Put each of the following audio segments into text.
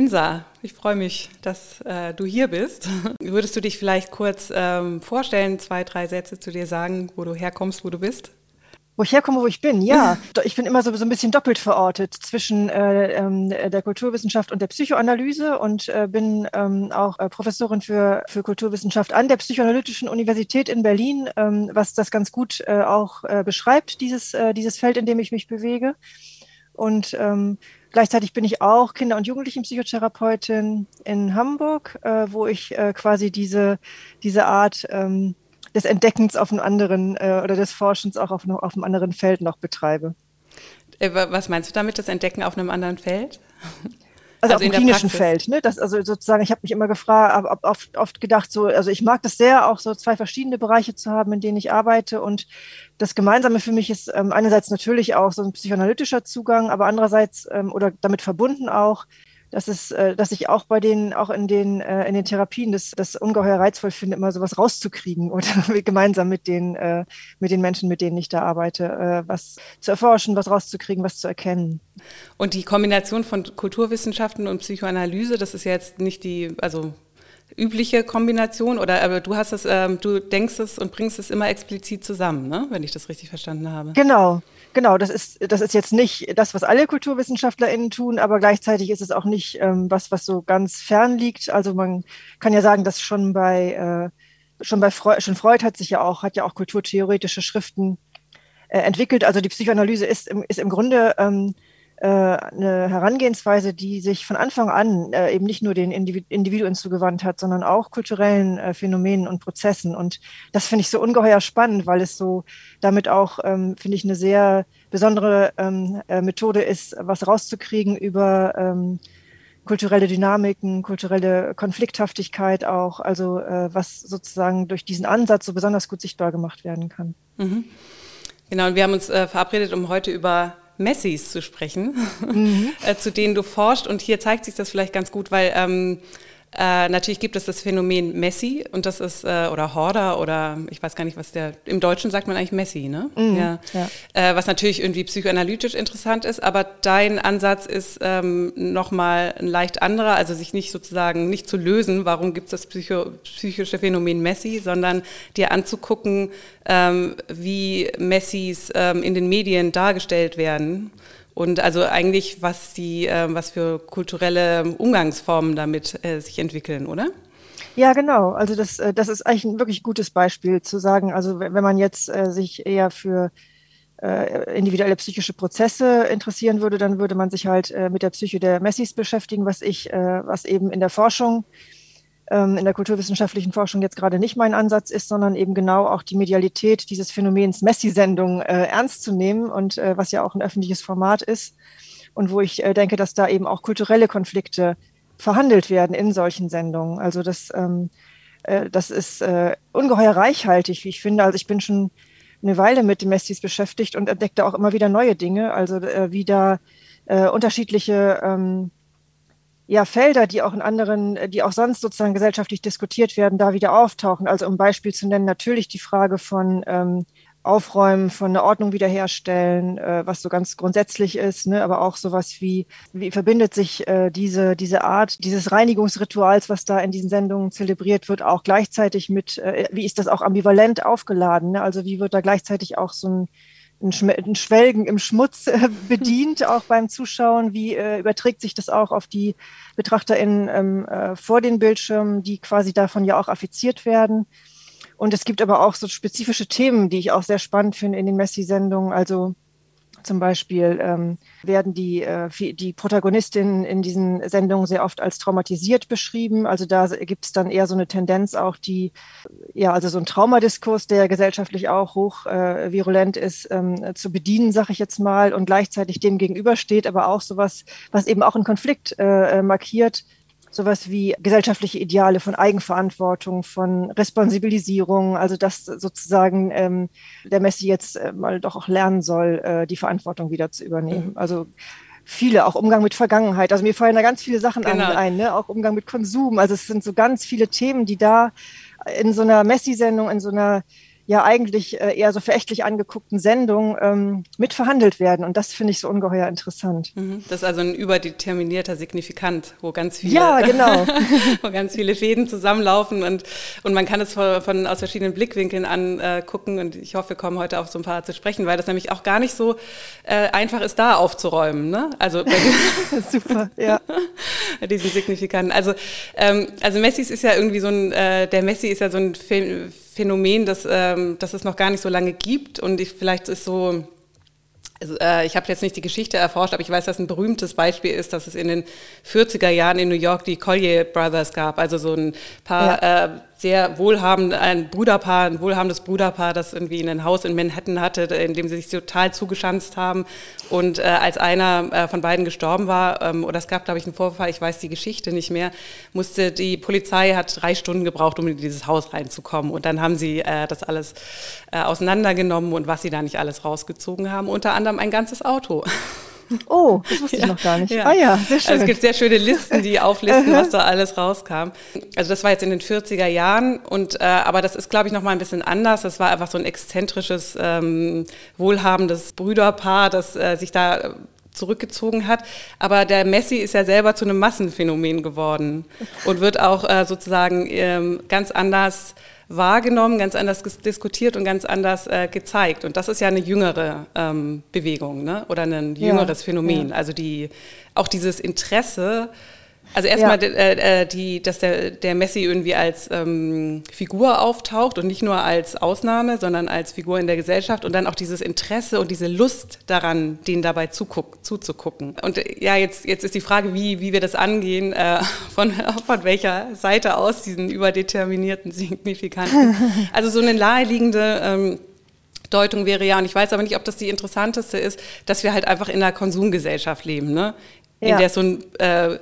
Insa, ich freue mich, dass äh, du hier bist. Würdest du dich vielleicht kurz ähm, vorstellen, zwei, drei Sätze zu dir sagen, wo du herkommst, wo du bist? Wo ich herkomme, wo ich bin, ja. Ich bin immer so, so ein bisschen doppelt verortet zwischen äh, ähm, der Kulturwissenschaft und der Psychoanalyse und äh, bin ähm, auch äh, Professorin für, für Kulturwissenschaft an der Psychoanalytischen Universität in Berlin, ähm, was das ganz gut äh, auch äh, beschreibt, dieses, dieses Feld, in dem ich mich bewege. Und ähm, Gleichzeitig bin ich auch Kinder- und Jugendlichenpsychotherapeutin in Hamburg, äh, wo ich äh, quasi diese, diese Art ähm, des Entdeckens auf einem anderen äh, oder des Forschens auch auf, auf einem anderen Feld noch betreibe. Äh, was meinst du damit, das Entdecken auf einem anderen Feld? Also, also auf dem klinischen Feld, ne? Das, also sozusagen, ich habe mich immer gefragt, oft, oft gedacht, so, also ich mag das sehr, auch so zwei verschiedene Bereiche zu haben, in denen ich arbeite. Und das Gemeinsame für mich ist ähm, einerseits natürlich auch so ein psychoanalytischer Zugang, aber andererseits ähm, oder damit verbunden auch dass es, äh, dass ich auch bei den, auch in den, äh, in den Therapien das, das ungeheuer reizvoll finde, immer sowas rauszukriegen oder gemeinsam mit den, äh, mit den Menschen, mit denen ich da arbeite, äh, was zu erforschen, was rauszukriegen, was zu erkennen. Und die Kombination von Kulturwissenschaften und Psychoanalyse, das ist ja jetzt nicht die, also übliche Kombination oder aber du hast es, ähm, du denkst es und bringst es immer explizit zusammen, ne? wenn ich das richtig verstanden habe. Genau, Genau, das ist, das ist jetzt nicht das, was alle KulturwissenschaftlerInnen tun, aber gleichzeitig ist es auch nicht ähm, was, was so ganz fern liegt. Also man kann ja sagen, dass schon bei, äh, schon bei Freud, schon Freud hat sich ja auch, hat ja auch kulturtheoretische Schriften äh, entwickelt. Also die Psychoanalyse ist im, ist im Grunde ähm, äh, eine Herangehensweise, die sich von Anfang an äh, eben nicht nur den Individuen zugewandt hat, sondern auch kulturellen äh, Phänomenen und Prozessen. Und das finde ich so ungeheuer spannend, weil es so damit auch, ähm, finde ich, eine sehr besondere ähm, Methode ist, was rauszukriegen über ähm, kulturelle Dynamiken, kulturelle Konflikthaftigkeit auch, also äh, was sozusagen durch diesen Ansatz so besonders gut sichtbar gemacht werden kann. Mhm. Genau, und wir haben uns äh, verabredet, um heute über Messis zu sprechen, mhm. äh, zu denen du forschst. Und hier zeigt sich das vielleicht ganz gut, weil ähm, äh, natürlich gibt es das Phänomen Messi und das ist, äh, oder Horder oder ich weiß gar nicht, was der, im Deutschen sagt man eigentlich Messi, ne? Mhm, ja. ja. Äh, was natürlich irgendwie psychoanalytisch interessant ist, aber dein Ansatz ist ähm, nochmal ein leicht anderer, also sich nicht sozusagen, nicht zu lösen, warum gibt es das Psycho psychische Phänomen Messi, sondern dir anzugucken, ähm, wie Messis ähm, in den Medien dargestellt werden und also eigentlich, was die, äh, was für kulturelle Umgangsformen damit äh, sich entwickeln, oder? Ja, genau. Also das, äh, das ist eigentlich ein wirklich gutes Beispiel zu sagen, also wenn man jetzt äh, sich eher für äh, individuelle psychische Prozesse interessieren würde, dann würde man sich halt äh, mit der Psyche der Messis beschäftigen, was ich, äh, was eben in der Forschung ähm, in der kulturwissenschaftlichen Forschung jetzt gerade nicht mein Ansatz ist, sondern eben genau auch die Medialität dieses Phänomens Messi-Sendung äh, ernst zu nehmen und äh, was ja auch ein öffentliches Format ist und wo ich äh, denke, dass da eben auch kulturelle Konflikte verhandelt werden in solchen Sendungen. Also das, ähm, äh, das ist äh, ungeheuer reichhaltig, wie ich finde. Also ich bin schon eine Weile mit den Messis beschäftigt und entdeckte auch immer wieder neue Dinge, also äh, wie da unterschiedliche ähm, ja, Felder, die auch in anderen, die auch sonst sozusagen gesellschaftlich diskutiert werden, da wieder auftauchen. Also um Beispiel zu nennen, natürlich die Frage von ähm, Aufräumen, von einer Ordnung wiederherstellen, äh, was so ganz grundsätzlich ist, ne? aber auch sowas wie, wie verbindet sich äh, diese, diese Art dieses Reinigungsrituals, was da in diesen Sendungen zelebriert wird, auch gleichzeitig mit, äh, wie ist das auch ambivalent aufgeladen? Ne? Also wie wird da gleichzeitig auch so ein ein Schwelgen im Schmutz äh, bedient, auch beim Zuschauen. Wie äh, überträgt sich das auch auf die BetrachterInnen ähm, äh, vor den Bildschirmen, die quasi davon ja auch affiziert werden? Und es gibt aber auch so spezifische Themen, die ich auch sehr spannend finde in den Messi-Sendungen. Also zum Beispiel ähm, werden die, äh, die Protagonistinnen in diesen Sendungen sehr oft als traumatisiert beschrieben. Also da gibt es dann eher so eine Tendenz auch, die, ja, also so ein Traumadiskurs, der gesellschaftlich auch hoch äh, virulent ist, ähm, zu bedienen, sage ich jetzt mal, und gleichzeitig dem gegenübersteht, aber auch sowas, was eben auch einen Konflikt äh, äh markiert sowas wie gesellschaftliche Ideale von Eigenverantwortung, von Responsibilisierung, also dass sozusagen ähm, der Messi jetzt äh, mal doch auch lernen soll, äh, die Verantwortung wieder zu übernehmen. Mhm. Also viele, auch Umgang mit Vergangenheit. Also mir fallen da ganz viele Sachen genau. ein, ne? auch Umgang mit Konsum. Also es sind so ganz viele Themen, die da in so einer Messi-Sendung, in so einer ja eigentlich äh, eher so verächtlich angeguckten Sendung ähm, mitverhandelt werden. Und das finde ich so ungeheuer interessant. Mhm. Das ist also ein überdeterminierter Signifikant, wo ganz viele, ja, genau. wo ganz viele Fäden zusammenlaufen und, und man kann es von, von aus verschiedenen Blickwinkeln angucken. Äh, und ich hoffe, wir kommen heute auf so ein paar zu sprechen, weil das nämlich auch gar nicht so äh, einfach ist, da aufzuräumen. Ne? Also super, ja. diesen Signifikanten. Also, ähm, also Messis ist ja irgendwie so ein, äh, der Messi ist ja so ein Film, Phänomen, das, ähm, das es noch gar nicht so lange gibt. Und ich, vielleicht ist so, also, äh, ich habe jetzt nicht die Geschichte erforscht, aber ich weiß, dass ein berühmtes Beispiel ist, dass es in den 40er Jahren in New York die Collier Brothers gab. Also so ein paar ja. äh, sehr wohlhabend, ein Bruderpaar, ein wohlhabendes Bruderpaar, das irgendwie ein Haus in Manhattan hatte, in dem sie sich total zugeschanzt haben. Und äh, als einer äh, von beiden gestorben war, ähm, oder es gab, glaube ich, einen Vorfall, ich weiß die Geschichte nicht mehr, musste die Polizei hat drei Stunden gebraucht, um in dieses Haus reinzukommen. Und dann haben sie äh, das alles äh, auseinandergenommen und was sie da nicht alles rausgezogen haben, unter anderem ein ganzes Auto. Oh, das wusste ja, ich noch gar nicht. Ja. Ah ja, sehr schön. Also es gibt sehr schöne Listen, die auflisten, was da alles rauskam. Also das war jetzt in den 40er Jahren und äh, aber das ist, glaube ich, noch mal ein bisschen anders. Das war einfach so ein exzentrisches, ähm, wohlhabendes Brüderpaar, das äh, sich da zurückgezogen hat. Aber der Messi ist ja selber zu einem Massenphänomen geworden und wird auch äh, sozusagen ähm, ganz anders wahrgenommen, ganz anders diskutiert und ganz anders äh, gezeigt. Und das ist ja eine jüngere ähm, Bewegung ne? oder ein jüngeres ja, Phänomen. Ja. Also die, auch dieses Interesse also erstmal, ja. äh, äh, die, dass der, der Messi irgendwie als ähm, Figur auftaucht und nicht nur als Ausnahme, sondern als Figur in der Gesellschaft und dann auch dieses Interesse und diese Lust daran, denen dabei zuguck, zuzugucken. Und äh, ja, jetzt, jetzt ist die Frage, wie, wie wir das angehen, äh, von, von welcher Seite aus, diesen überdeterminierten Signifikanten. Also so eine naheliegende ähm, Deutung wäre ja, und ich weiß aber nicht, ob das die interessanteste ist, dass wir halt einfach in einer Konsumgesellschaft leben, ne? in ja. der so ein äh,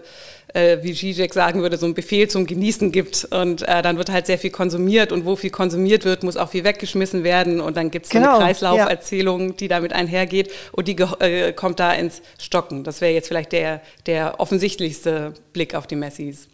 äh, wie Zizek sagen würde, so ein Befehl zum Genießen gibt. Und äh, dann wird halt sehr viel konsumiert und wo viel konsumiert wird, muss auch viel weggeschmissen werden. Und dann gibt es genau, eine Kreislauferzählung, ja. die damit einhergeht und die äh, kommt da ins Stocken. Das wäre jetzt vielleicht der, der offensichtlichste Blick auf die Messis.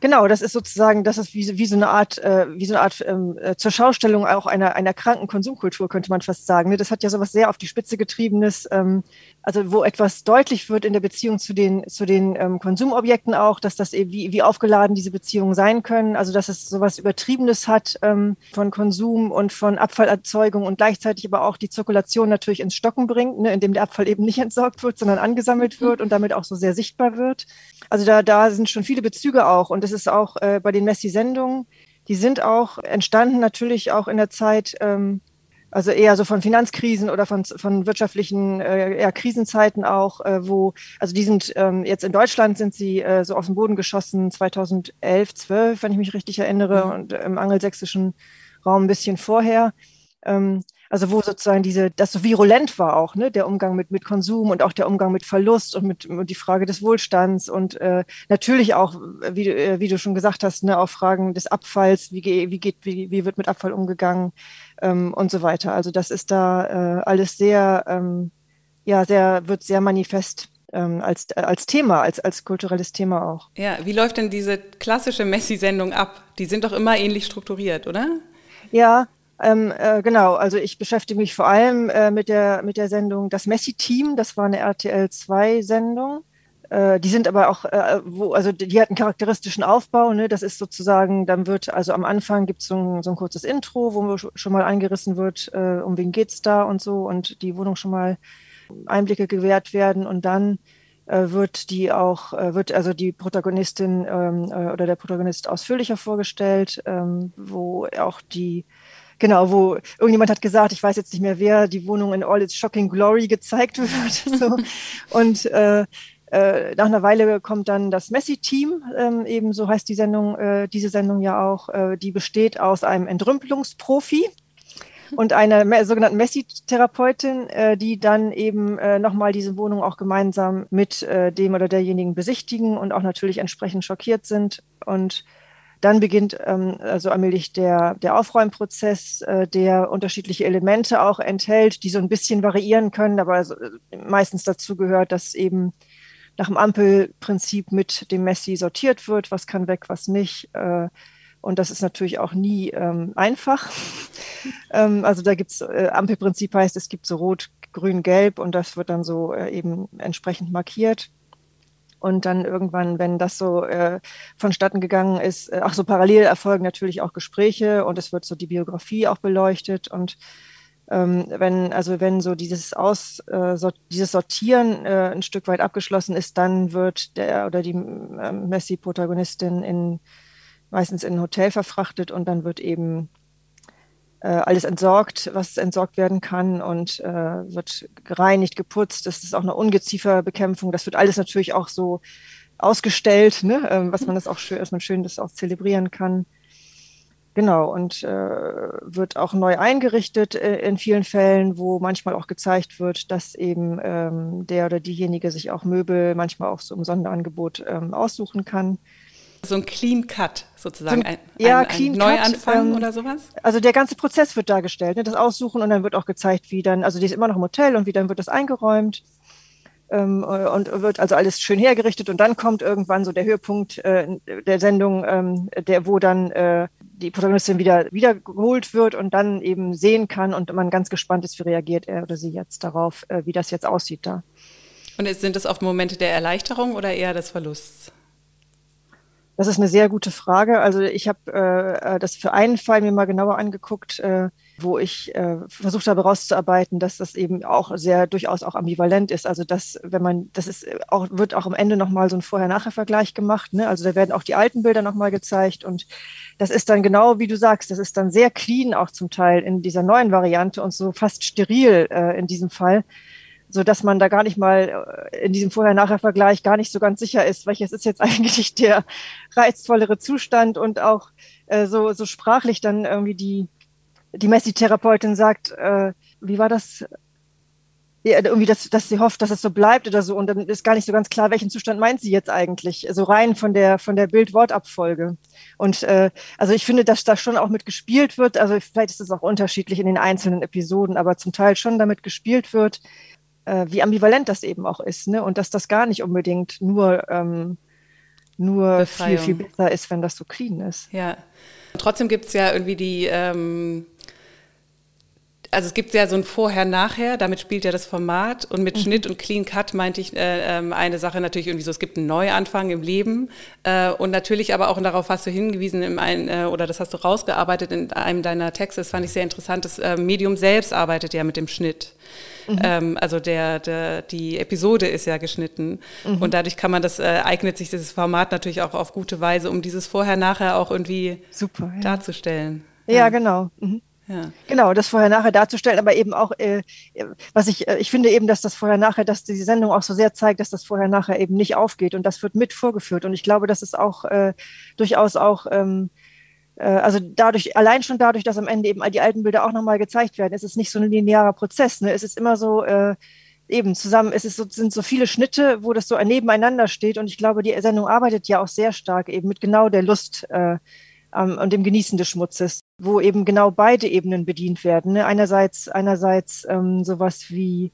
Genau, das ist sozusagen, das ist wie, wie so eine Art, äh, wie so eine Art ähm, äh, zur Schaustellung auch einer, einer kranken Konsumkultur, könnte man fast sagen. Ne? Das hat ja sowas sehr auf die Spitze getriebenes, ähm, also wo etwas deutlich wird in der Beziehung zu den, zu den ähm, Konsumobjekten auch, dass das eben, wie, wie aufgeladen diese Beziehungen sein können, also dass es sowas Übertriebenes hat ähm, von Konsum und von Abfallerzeugung und gleichzeitig aber auch die Zirkulation natürlich ins Stocken bringt, ne, indem der Abfall eben nicht entsorgt wird, sondern angesammelt wird und damit auch so sehr sichtbar wird. Also da, da sind schon viele Bezüge auch und das ist auch äh, bei den Messi-Sendungen, die sind auch entstanden natürlich auch in der Zeit, ähm, also eher so von Finanzkrisen oder von, von wirtschaftlichen äh, eher Krisenzeiten auch, äh, wo, also die sind ähm, jetzt in Deutschland sind sie äh, so auf den Boden geschossen 2011, 12, wenn ich mich richtig erinnere, mhm. und im angelsächsischen Raum ein bisschen vorher. Ähm, also wo sozusagen diese, das so virulent war auch, ne, der Umgang mit, mit Konsum und auch der Umgang mit Verlust und mit und die Frage des Wohlstands und äh, natürlich auch, wie, äh, wie du schon gesagt hast, ne, auch Fragen des Abfalls, wie, wie geht, wie, wie wird mit Abfall umgegangen ähm, und so weiter. Also das ist da äh, alles sehr, ähm, ja, sehr, wird sehr manifest ähm, als, als Thema, als, als kulturelles Thema auch. Ja, wie läuft denn diese klassische Messi-Sendung ab? Die sind doch immer ähnlich strukturiert, oder? Ja, ähm, äh, genau, also ich beschäftige mich vor allem äh, mit, der, mit der Sendung Das Messi-Team, das war eine RTL-2-Sendung. Äh, die sind aber auch, äh, wo, also die hat einen charakteristischen Aufbau, ne? das ist sozusagen, dann wird, also am Anfang gibt so es so ein kurzes Intro, wo schon mal eingerissen wird, äh, um wen geht's da und so und die Wohnung schon mal Einblicke gewährt werden und dann äh, wird die auch, wird also die Protagonistin ähm, oder der Protagonist ausführlicher vorgestellt, ähm, wo auch die genau, wo irgendjemand hat gesagt, ich weiß jetzt nicht mehr wer, die Wohnung in all its shocking glory gezeigt wird. So. Und äh, äh, nach einer Weile kommt dann das Messi-Team, ähm, eben so heißt die Sendung, äh, diese Sendung ja auch, äh, die besteht aus einem Entrümpelungsprofi und einer sogenannten Messi-Therapeutin, äh, die dann eben äh, nochmal diese Wohnung auch gemeinsam mit äh, dem oder derjenigen besichtigen und auch natürlich entsprechend schockiert sind und dann beginnt ähm, also allmählich der, der Aufräumprozess, äh, der unterschiedliche Elemente auch enthält, die so ein bisschen variieren können, aber also, meistens dazu gehört, dass eben nach dem Ampelprinzip mit dem Messi sortiert wird, was kann weg, was nicht. Äh, und das ist natürlich auch nie ähm, einfach. ähm, also da gibt es, äh, Ampelprinzip heißt, es gibt so rot, grün, gelb und das wird dann so äh, eben entsprechend markiert. Und dann irgendwann, wenn das so äh, vonstatten gegangen ist, äh, ach so parallel erfolgen natürlich auch Gespräche und es wird so die Biografie auch beleuchtet. Und ähm, wenn, also wenn so dieses Aus, äh, sort, dieses Sortieren äh, ein Stück weit abgeschlossen ist, dann wird der oder die äh, Messi-Protagonistin in meistens in ein Hotel verfrachtet und dann wird eben alles entsorgt, was entsorgt werden kann und äh, wird gereinigt, geputzt. Das ist auch eine Ungezieferbekämpfung. Das wird alles natürlich auch so ausgestellt, ne? ähm, was man das auch schön, dass man schön das auch zelebrieren kann. Genau, und äh, wird auch neu eingerichtet äh, in vielen Fällen, wo manchmal auch gezeigt wird, dass eben ähm, der oder diejenige sich auch Möbel manchmal auch so im Sonderangebot ähm, aussuchen kann. So ein Clean Cut sozusagen, ein, ja, ein, Clean ein Neuanfang ähm, oder sowas? Also der ganze Prozess wird dargestellt, ne? das Aussuchen und dann wird auch gezeigt, wie dann, also die ist immer noch im Hotel und wie dann wird das eingeräumt ähm, und wird also alles schön hergerichtet und dann kommt irgendwann so der Höhepunkt äh, der Sendung, ähm, der wo dann äh, die Protagonistin wieder wiedergeholt wird und dann eben sehen kann und man ganz gespannt ist, wie reagiert er oder sie jetzt darauf, äh, wie das jetzt aussieht da. Und sind das oft Momente der Erleichterung oder eher des Verlusts? Das ist eine sehr gute Frage. Also ich habe äh, das für einen Fall mir mal genauer angeguckt, äh, wo ich äh, versucht habe herauszuarbeiten, dass das eben auch sehr durchaus auch ambivalent ist. Also dass, wenn man, das ist auch, wird auch am Ende nochmal so ein Vorher-Nachher-Vergleich gemacht. Ne? Also da werden auch die alten Bilder nochmal gezeigt und das ist dann genau, wie du sagst, das ist dann sehr clean auch zum Teil in dieser neuen Variante und so fast steril äh, in diesem Fall so dass man da gar nicht mal äh, in diesem Vorher-Nachher-Vergleich gar nicht so ganz sicher ist, welches ist jetzt eigentlich der reizvollere Zustand und auch äh, so, so sprachlich dann irgendwie die, die Messi-Therapeutin sagt, äh, wie war das? Ja, irgendwie, dass, dass sie hofft, dass es so bleibt oder so. Und dann ist gar nicht so ganz klar, welchen Zustand meint sie jetzt eigentlich. So rein von der, von der Bild-Wort-Abfolge. Und äh, also ich finde, dass da schon auch mit gespielt wird. Also vielleicht ist es auch unterschiedlich in den einzelnen Episoden, aber zum Teil schon damit gespielt wird, äh, wie ambivalent das eben auch ist, ne? Und dass das gar nicht unbedingt nur, ähm, nur viel, viel besser ist, wenn das so clean ist. Ja. Trotzdem gibt es ja irgendwie die, ähm, also es gibt ja so ein Vorher-Nachher, damit spielt ja das Format und mit mhm. Schnitt und Clean Cut meinte ich äh, ähm, eine Sache natürlich irgendwie so, es gibt einen Neuanfang im Leben äh, und natürlich aber auch, und darauf hast du hingewiesen, im ein, äh, oder das hast du rausgearbeitet in einem deiner Texte, das fand ich sehr interessant, das äh, Medium selbst arbeitet ja mit dem Schnitt. Mhm. Ähm, also der, der, die Episode ist ja geschnitten mhm. und dadurch kann man das, äh, eignet sich dieses Format natürlich auch auf gute Weise, um dieses Vorher-Nachher auch irgendwie Super, ja. darzustellen. Ja, ja genau. Ja. Genau, das vorher-nachher darzustellen, aber eben auch, äh, was ich, äh, ich finde eben, dass das vorher-nachher, dass die Sendung auch so sehr zeigt, dass das vorher-nachher eben nicht aufgeht und das wird mit vorgeführt und ich glaube, das ist auch äh, durchaus auch ähm, äh, also dadurch, allein schon dadurch, dass am Ende eben die alten Bilder auch nochmal gezeigt werden, ist es nicht so ein linearer Prozess. Ne? Es ist immer so, äh, eben zusammen, es ist so, sind so viele Schnitte, wo das so nebeneinander steht. Und ich glaube, die Sendung arbeitet ja auch sehr stark eben mit genau der Lust äh, ähm, und dem Genießen des Schmutzes, wo eben genau beide Ebenen bedient werden. Ne? Einerseits, einerseits ähm, sowas wie,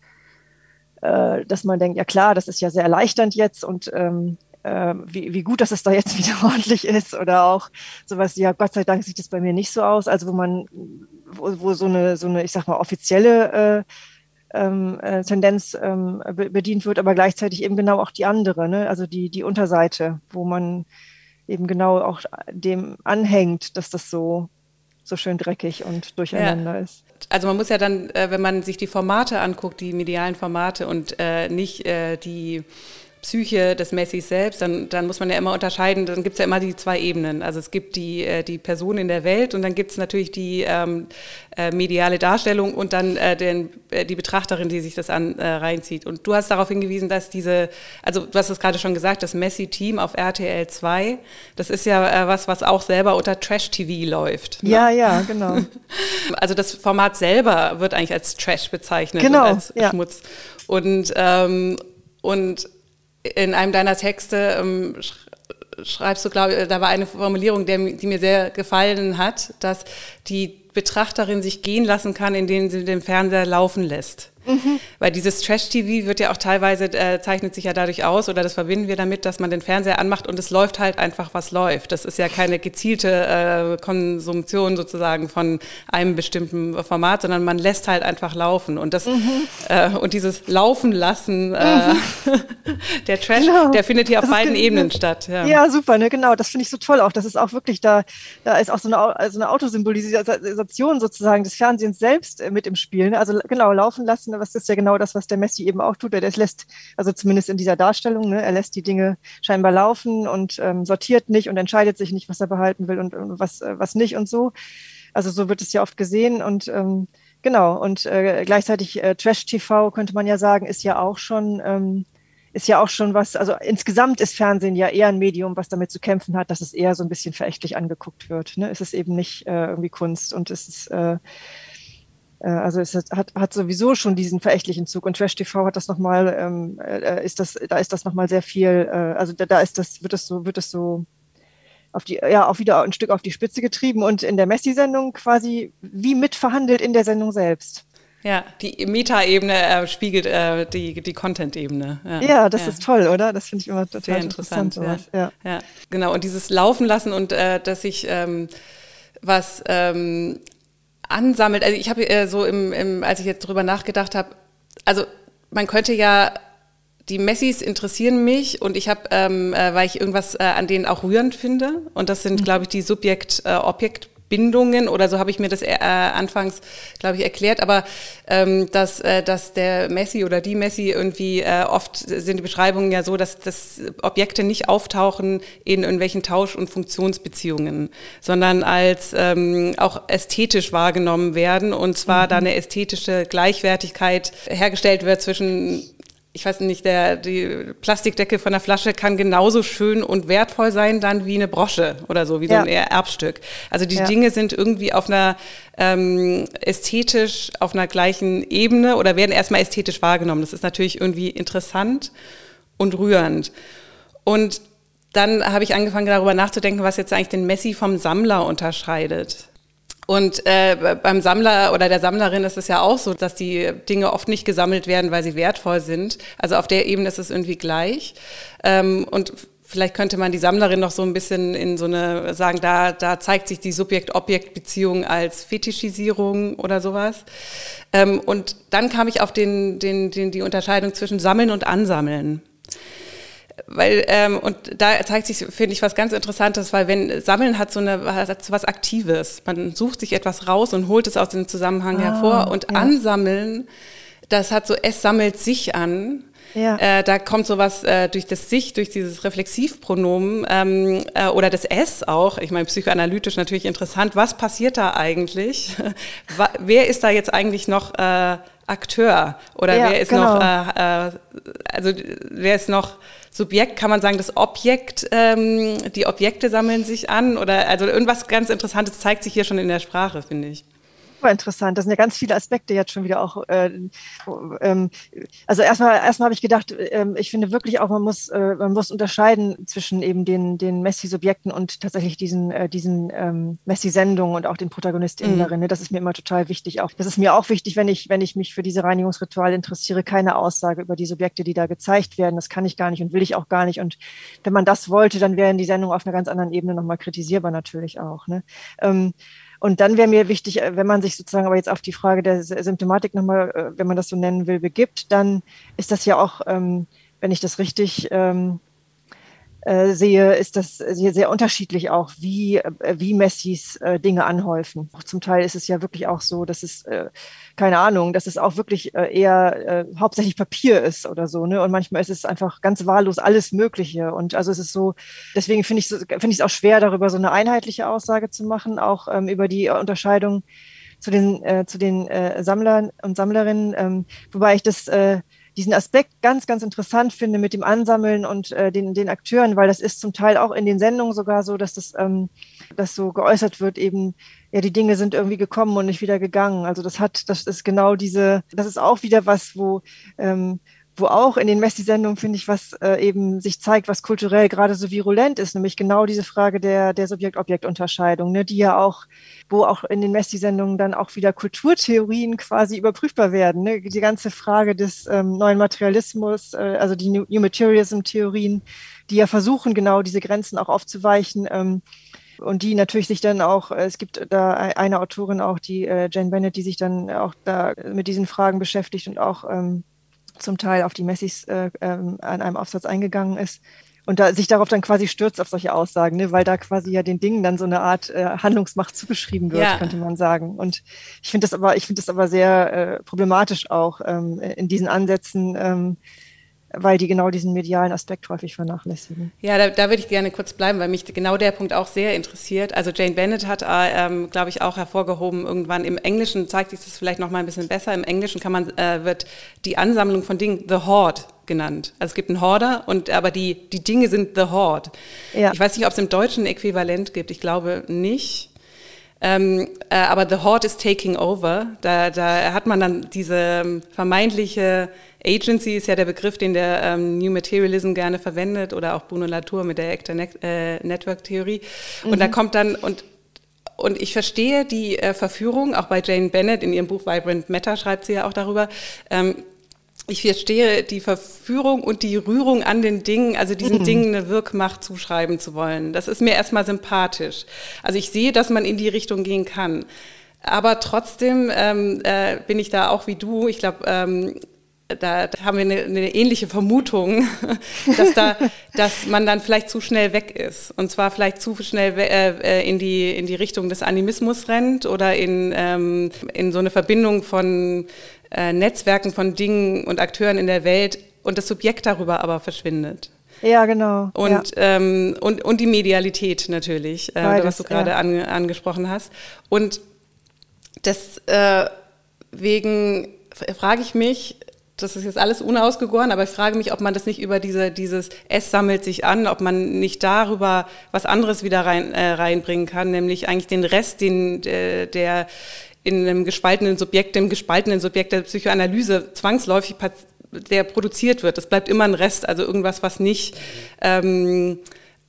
äh, dass man denkt, ja klar, das ist ja sehr erleichternd jetzt und ähm, äh, wie, wie gut, dass es da jetzt wieder ordentlich ist oder auch sowas, ja, Gott sei Dank sieht es bei mir nicht so aus, also wo man, wo, wo so eine, so eine, ich sag mal, offizielle äh, ähm, äh, Tendenz ähm, bedient wird, aber gleichzeitig eben genau auch die andere, ne? also die, die Unterseite, wo man eben genau auch dem anhängt, dass das so, so schön dreckig und durcheinander ja. ist. Also man muss ja dann, äh, wenn man sich die Formate anguckt, die medialen Formate und äh, nicht äh, die Psyche des Messis selbst, dann, dann muss man ja immer unterscheiden, dann gibt es ja immer die zwei Ebenen. Also es gibt die, äh, die Person in der Welt und dann gibt es natürlich die ähm, äh, mediale Darstellung und dann äh, den, äh, die Betrachterin, die sich das an, reinzieht. Und du hast darauf hingewiesen, dass diese, also du hast es gerade schon gesagt, das Messi-Team auf RTL 2, das ist ja was, was auch selber unter Trash-TV läuft. Ne? Ja, ja, genau. Also das Format selber wird eigentlich als Trash bezeichnet genau, als ja. Schmutz. Und, ähm, und in einem deiner Texte ähm, schreibst du, glaube ich, da war eine Formulierung, der, die mir sehr gefallen hat, dass die Betrachterin sich gehen lassen kann, indem sie den Fernseher laufen lässt. Mhm. Weil dieses Trash-TV wird ja auch teilweise, äh, zeichnet sich ja dadurch aus, oder das verbinden wir damit, dass man den Fernseher anmacht und es läuft halt einfach, was läuft. Das ist ja keine gezielte äh, Konsumtion sozusagen von einem bestimmten Format, sondern man lässt halt einfach laufen. Und, das, mhm. äh, und dieses Laufen lassen, mhm. der Trash, genau. der findet hier auf beiden Ebenen statt. Ja. ja, super, ne? genau. Das finde ich so toll auch. Das ist auch wirklich da, da ist auch so eine, so eine Autosymbolisation sozusagen des Fernsehens selbst äh, mit im Spiel. Ne? Also genau, laufen lassen was ist ja genau das, was der Messi eben auch tut. Er lässt, also zumindest in dieser Darstellung, ne, er lässt die Dinge scheinbar laufen und ähm, sortiert nicht und entscheidet sich nicht, was er behalten will und, und was, äh, was nicht und so. Also so wird es ja oft gesehen und ähm, genau, und äh, gleichzeitig äh, Trash-TV könnte man ja sagen, ist ja auch schon ähm, ist ja auch schon was, also insgesamt ist Fernsehen ja eher ein Medium, was damit zu kämpfen hat, dass es eher so ein bisschen verächtlich angeguckt wird. Ne? Es ist eben nicht äh, irgendwie Kunst und es ist äh, also es hat, hat sowieso schon diesen verächtlichen Zug und Trash TV hat das nochmal, ähm, äh, ist das, da ist das nochmal sehr viel, äh, also da, da ist das, wird es so, wird es so auf die, ja, auch wieder ein Stück auf die Spitze getrieben und in der Messi-Sendung quasi wie mitverhandelt in der Sendung selbst. Ja, die Meta-Ebene äh, spiegelt äh, die, die Content-Ebene. Ja. ja. das ja. ist toll, oder? Das finde ich immer total Sehr interessant. interessant ja. ja. genau. Und dieses Laufen lassen und äh, dass ich ähm, was ähm, ansammelt. Also ich habe äh, so im, im, als ich jetzt drüber nachgedacht habe, also man könnte ja die Messis interessieren mich und ich habe, ähm, äh, weil ich irgendwas äh, an denen auch rührend finde und das sind, mhm. glaube ich, die Subjekt-Objekt- Bindungen oder so habe ich mir das äh, anfangs, glaube ich, erklärt, aber ähm, dass, äh, dass der Messi oder die Messi irgendwie äh, oft sind die Beschreibungen ja so, dass, dass Objekte nicht auftauchen in irgendwelchen Tausch- und Funktionsbeziehungen, sondern als ähm, auch ästhetisch wahrgenommen werden und zwar mhm. da eine ästhetische Gleichwertigkeit hergestellt wird zwischen ich weiß nicht, der, die Plastikdecke von der Flasche kann genauso schön und wertvoll sein dann wie eine Brosche oder so, wie ja. so ein Erbstück. Also die ja. Dinge sind irgendwie auf einer ähm, ästhetisch, auf einer gleichen Ebene oder werden erstmal ästhetisch wahrgenommen. Das ist natürlich irgendwie interessant und rührend. Und dann habe ich angefangen darüber nachzudenken, was jetzt eigentlich den Messi vom Sammler unterscheidet. Und äh, beim Sammler oder der Sammlerin ist es ja auch so, dass die Dinge oft nicht gesammelt werden, weil sie wertvoll sind. Also auf der Ebene ist es irgendwie gleich. Ähm, und vielleicht könnte man die Sammlerin noch so ein bisschen in so eine, sagen, da, da zeigt sich die Subjekt-Objekt-Beziehung als Fetischisierung oder sowas. Ähm, und dann kam ich auf den, den, den, die Unterscheidung zwischen Sammeln und Ansammeln weil ähm, und da zeigt sich, finde ich, was ganz Interessantes, weil wenn Sammeln hat so eine hat so was Aktives, man sucht sich etwas raus und holt es aus dem Zusammenhang ah, hervor und ja. Ansammeln, das hat so es sammelt sich an. Ja. Äh, da kommt sowas äh, durch das Sich, durch dieses Reflexivpronomen ähm, äh, oder das S auch. Ich meine, psychoanalytisch natürlich interessant. Was passiert da eigentlich? Wer ist da jetzt eigentlich noch äh, Akteur? Oder ja, wer ist genau. noch, äh, äh, also wer ist noch Subjekt, kann man sagen, das Objekt, ähm, die Objekte sammeln sich an oder also irgendwas ganz Interessantes zeigt sich hier schon in der Sprache, finde ich super interessant. Das sind ja ganz viele Aspekte jetzt schon wieder auch. Äh, ähm, also erstmal, erstmal habe ich gedacht, äh, ich finde wirklich auch, man muss, äh, man muss unterscheiden zwischen eben den, den Messi-Subjekten und tatsächlich diesen, äh, diesen ähm, Messi-Sendungen und auch den ProtagonistInnen mhm. darin. Ne? Das ist mir immer total wichtig. Auch das ist mir auch wichtig, wenn ich, wenn ich mich für diese Reinigungsrituale interessiere, keine Aussage über die Subjekte, die da gezeigt werden. Das kann ich gar nicht und will ich auch gar nicht. Und wenn man das wollte, dann wären die Sendungen auf einer ganz anderen Ebene nochmal kritisierbar natürlich auch. Ne? Ähm, und dann wäre mir wichtig, äh, wenn man sich sozusagen aber jetzt auf die Frage der Symptomatik nochmal, äh, wenn man das so nennen will, begibt, dann ist das ja auch, ähm, wenn ich das richtig ähm, äh, sehe, ist das sehr, sehr unterschiedlich auch, wie, äh, wie Messis äh, Dinge anhäufen. Auch zum Teil ist es ja wirklich auch so, dass es, äh, keine Ahnung, dass es auch wirklich äh, eher äh, hauptsächlich Papier ist oder so. Ne? Und manchmal ist es einfach ganz wahllos alles Mögliche. Und also es ist so, deswegen finde ich es finde ich es auch schwer, darüber so eine einheitliche Aussage zu machen, auch ähm, über die Unterscheidung zu den, äh, zu den äh, Sammlern und Sammlerinnen, ähm, wobei ich das äh, diesen Aspekt ganz, ganz interessant finde mit dem Ansammeln und äh, den, den Akteuren, weil das ist zum Teil auch in den Sendungen sogar so, dass das, ähm, das so geäußert wird, eben, ja, die Dinge sind irgendwie gekommen und nicht wieder gegangen. Also das hat, das ist genau diese, das ist auch wieder was, wo, ähm, wo auch in den Messi-Sendungen, finde ich, was äh, eben sich zeigt, was kulturell gerade so virulent ist, nämlich genau diese Frage der, der Subjekt-Objekt-Unterscheidung, ne, die ja auch, wo auch in den Messi-Sendungen dann auch wieder Kulturtheorien quasi überprüfbar werden. Ne? Die ganze Frage des ähm, neuen Materialismus, äh, also die New, Materialism-Theorien, die ja versuchen, genau diese Grenzen auch aufzuweichen. Ähm, und die natürlich sich dann auch, äh, es gibt da eine Autorin auch, die äh, Jane Bennett, die sich dann auch da mit diesen Fragen beschäftigt und auch ähm, zum Teil auf die Messis äh, ähm, an einem Aufsatz eingegangen ist und da, sich darauf dann quasi stürzt auf solche Aussagen, ne? weil da quasi ja den Dingen dann so eine Art äh, Handlungsmacht zugeschrieben wird, ja. könnte man sagen. Und ich finde das aber, ich finde das aber sehr äh, problematisch auch ähm, in diesen Ansätzen. Ähm, weil die genau diesen medialen Aspekt häufig vernachlässigen. Ja, da, da würde ich gerne kurz bleiben, weil mich genau der Punkt auch sehr interessiert. Also Jane Bennett hat, äh, ähm, glaube ich, auch hervorgehoben, irgendwann im Englischen zeigt sich das vielleicht noch mal ein bisschen besser. Im Englischen kann man, äh, wird die Ansammlung von Dingen The Horde genannt. Also es gibt einen Horder, und, aber die, die Dinge sind The Horde. Ja. Ich weiß nicht, ob es im Deutschen ein Äquivalent gibt. Ich glaube nicht. Ähm, äh, aber The Horde is taking over. Da, da hat man dann diese ähm, vermeintliche Agency ist ja der Begriff, den der ähm, New Materialism gerne verwendet oder auch Bruno Latour mit der Actor ne äh, Network Theorie. Und mhm. da kommt dann und und ich verstehe die äh, Verführung, auch bei Jane Bennett in ihrem Buch Vibrant Matter schreibt sie ja auch darüber. Ähm, ich verstehe die Verführung und die Rührung an den Dingen, also diesen mhm. Dingen eine Wirkmacht zuschreiben zu wollen. Das ist mir erstmal sympathisch. Also ich sehe, dass man in die Richtung gehen kann. Aber trotzdem ähm, äh, bin ich da auch wie du. Ich glaube, ähm, da, da, haben wir eine, eine, ähnliche Vermutung, dass, da, dass man dann vielleicht zu schnell weg ist. Und zwar vielleicht zu schnell äh, äh, in, die, in die Richtung des Animismus rennt oder in, ähm, in so eine Verbindung von äh, Netzwerken von Dingen und Akteuren in der Welt und das Subjekt darüber aber verschwindet. Ja, genau. Und, ja. Ähm, und, und die Medialität natürlich, äh, Beides, was du gerade ja. an, angesprochen hast. Und deswegen frage ich mich, das ist jetzt alles unausgegoren, aber ich frage mich, ob man das nicht über diese, dieses Es sammelt sich an, ob man nicht darüber was anderes wieder rein, äh, reinbringen kann, nämlich eigentlich den Rest, den, äh, der in einem gespaltenen Subjekt, dem gespaltenen Subjekt der Psychoanalyse zwangsläufig der produziert wird. Es bleibt immer ein Rest, also irgendwas, was nicht ähm,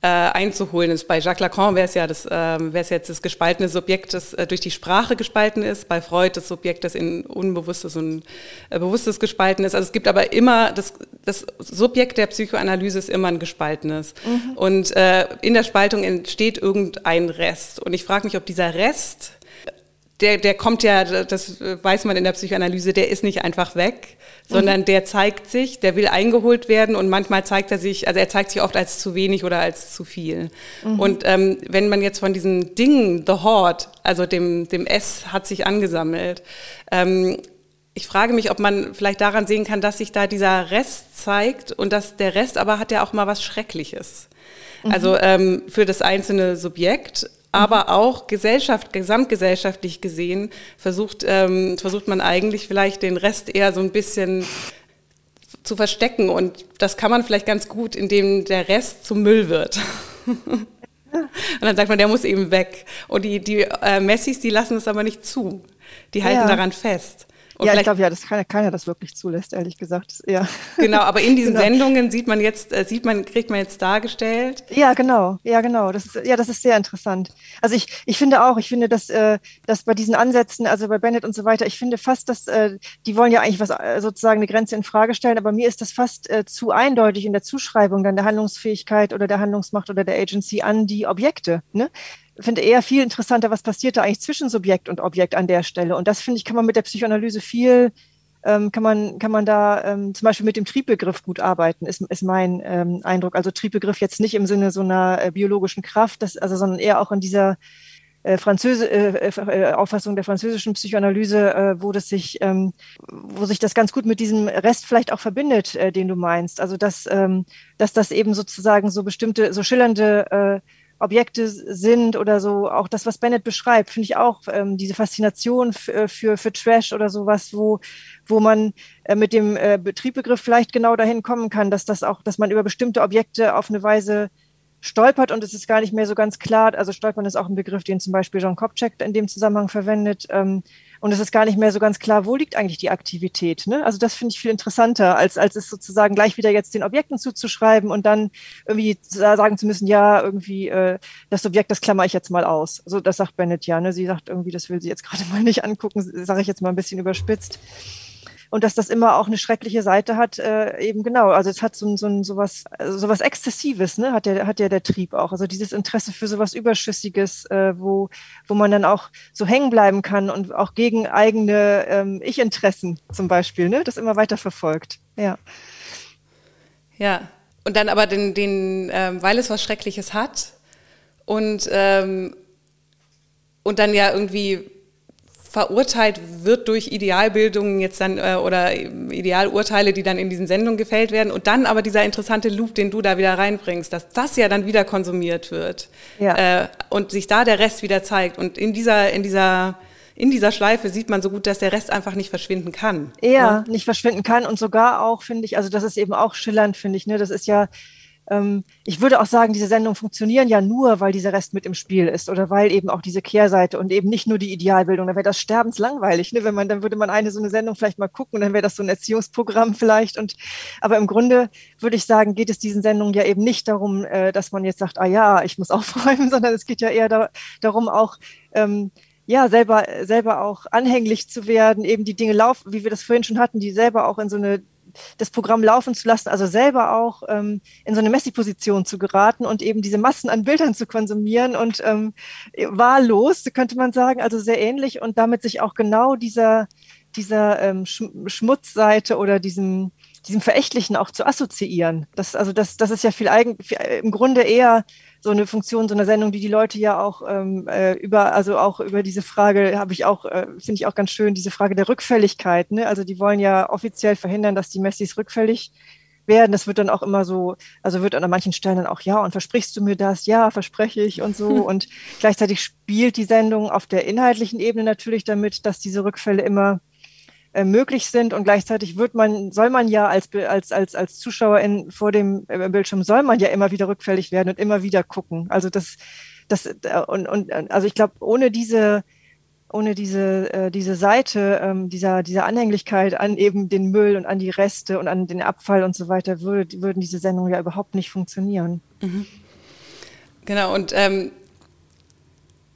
äh, einzuholen ist. Bei Jacques Lacan wäre es ja das, äh, wäre es jetzt das gespaltene Subjekt, das äh, durch die Sprache gespalten ist. Bei Freud das Subjekt, das in Unbewusstes und äh, Bewusstes gespalten ist. Also es gibt aber immer das, das Subjekt der Psychoanalyse ist immer ein gespaltenes. Mhm. Und äh, in der Spaltung entsteht irgendein Rest. Und ich frage mich, ob dieser Rest der, der kommt ja, das weiß man in der Psychoanalyse, der ist nicht einfach weg, sondern mhm. der zeigt sich, der will eingeholt werden und manchmal zeigt er sich, also er zeigt sich oft als zu wenig oder als zu viel. Mhm. Und ähm, wenn man jetzt von diesem Ding, the Horde, also dem, dem S hat sich angesammelt, ähm, ich frage mich, ob man vielleicht daran sehen kann, dass sich da dieser Rest zeigt und dass der Rest aber hat ja auch mal was Schreckliches. Mhm. Also ähm, für das einzelne Subjekt, aber auch Gesellschaft, gesamtgesellschaftlich gesehen versucht, ähm, versucht man eigentlich vielleicht den Rest eher so ein bisschen zu verstecken. Und das kann man vielleicht ganz gut, indem der Rest zum Müll wird. Und dann sagt man, der muss eben weg. Und die, die äh, Messis, die lassen es aber nicht zu. Die halten ja. daran fest. Und ja, ich glaube, ja, das kann, keiner das wirklich zulässt, ehrlich gesagt. Ja. Genau, aber in diesen genau. Sendungen sieht man jetzt, äh, sieht man, kriegt man jetzt dargestellt. Ja, genau, ja, genau. Das ist, ja, das ist sehr interessant. Also ich, ich finde auch, ich finde, dass, äh, dass bei diesen Ansätzen, also bei Bennett und so weiter, ich finde fast, dass äh, die wollen ja eigentlich was sozusagen eine Grenze in Frage stellen, aber mir ist das fast zu eindeutig in der Zuschreibung dann der Handlungsfähigkeit oder der Handlungsmacht oder der Agency an die Objekte. Ne? Finde eher viel interessanter, was passiert da eigentlich zwischen Subjekt und Objekt an der Stelle. Und das finde ich, kann man mit der Psychoanalyse viel, ähm, kann man, kann man da ähm, zum Beispiel mit dem Triebbegriff gut arbeiten, ist, ist mein ähm, Eindruck. Also Triebbegriff jetzt nicht im Sinne so einer äh, biologischen Kraft, das, also, sondern eher auch in dieser äh, Französe, äh, äh, Auffassung der französischen Psychoanalyse, äh, wo das sich, ähm, wo sich das ganz gut mit diesem Rest vielleicht auch verbindet, äh, den du meinst. Also dass, ähm, dass das eben sozusagen so bestimmte, so schillernde äh, Objekte sind oder so, auch das, was Bennett beschreibt, finde ich auch ähm, diese Faszination äh, für, für Trash oder sowas, wo, wo man äh, mit dem äh, Betriebbegriff vielleicht genau dahin kommen kann, dass das auch, dass man über bestimmte Objekte auf eine Weise stolpert und es ist gar nicht mehr so ganz klar. Also stolpern ist auch ein Begriff, den zum Beispiel John Kopczak in dem Zusammenhang verwendet. Ähm, und es ist gar nicht mehr so ganz klar, wo liegt eigentlich die Aktivität. Ne? Also das finde ich viel interessanter, als, als es sozusagen gleich wieder jetzt den Objekten zuzuschreiben und dann irgendwie sagen zu müssen, ja, irgendwie äh, das Objekt, das klammer ich jetzt mal aus. Also das sagt Bennett ja. Ne? Sie sagt irgendwie, das will sie jetzt gerade mal nicht angucken, sage ich jetzt mal ein bisschen überspitzt und dass das immer auch eine schreckliche Seite hat, äh, eben genau. Also es hat so, so, so was, so was Exzessives, ne, hat ja, hat ja der Trieb auch. Also dieses Interesse für so was Überschüssiges, äh, wo, wo man dann auch so hängen bleiben kann und auch gegen eigene ähm, Ich-Interessen zum Beispiel, ne, das immer weiter verfolgt. Ja. Ja. Und dann aber den, den ähm, weil es was Schreckliches hat und, ähm, und dann ja irgendwie verurteilt wird durch Idealbildungen jetzt dann äh, oder Idealurteile, die dann in diesen Sendungen gefällt werden und dann aber dieser interessante Loop, den du da wieder reinbringst, dass das ja dann wieder konsumiert wird ja. äh, und sich da der Rest wieder zeigt und in dieser in dieser in dieser Schleife sieht man so gut, dass der Rest einfach nicht verschwinden kann. Ja, ne? nicht verschwinden kann und sogar auch finde ich, also das ist eben auch schillernd finde ich, ne, das ist ja ähm, ich würde auch sagen, diese Sendungen funktionieren ja nur, weil dieser Rest mit im Spiel ist oder weil eben auch diese Kehrseite und eben nicht nur die Idealbildung. Da wäre das sterbenslangweilig, ne? wenn man, dann würde man eine so eine Sendung vielleicht mal gucken, dann wäre das so ein Erziehungsprogramm vielleicht. Und aber im Grunde würde ich sagen, geht es diesen Sendungen ja eben nicht darum, äh, dass man jetzt sagt, ah ja, ich muss aufräumen, sondern es geht ja eher da, darum auch ähm, ja, selber, selber auch anhänglich zu werden, eben die Dinge laufen, wie wir das vorhin schon hatten, die selber auch in so eine das Programm laufen zu lassen, also selber auch ähm, in so eine Messi-Position zu geraten und eben diese Massen an Bildern zu konsumieren und ähm, wahllos, könnte man sagen, also sehr ähnlich und damit sich auch genau dieser, dieser ähm, Schmutzseite oder diesem, diesem Verächtlichen auch zu assoziieren. Das, also das, das ist ja viel eigen, im Grunde eher so eine Funktion, so eine Sendung, die die Leute ja auch ähm, äh, über, also auch über diese Frage habe ich auch, äh, finde ich auch ganz schön, diese Frage der Rückfälligkeit. Ne? Also die wollen ja offiziell verhindern, dass die Messis rückfällig werden. Das wird dann auch immer so, also wird an manchen Stellen dann auch, ja, und versprichst du mir das? Ja, verspreche ich und so. Und gleichzeitig spielt die Sendung auf der inhaltlichen Ebene natürlich damit, dass diese Rückfälle immer äh, möglich sind und gleichzeitig wird man, soll man ja als, als, als, als Zuschauerin vor dem äh, Bildschirm, soll man ja immer wieder rückfällig werden und immer wieder gucken. Also das, das, äh, und, und also ich glaube, ohne diese, ohne diese, äh, diese Seite, ähm, dieser, dieser Anhänglichkeit an eben den Müll und an die Reste und an den Abfall und so weiter, würde, würden diese Sendungen ja überhaupt nicht funktionieren. Mhm. Genau, und ähm,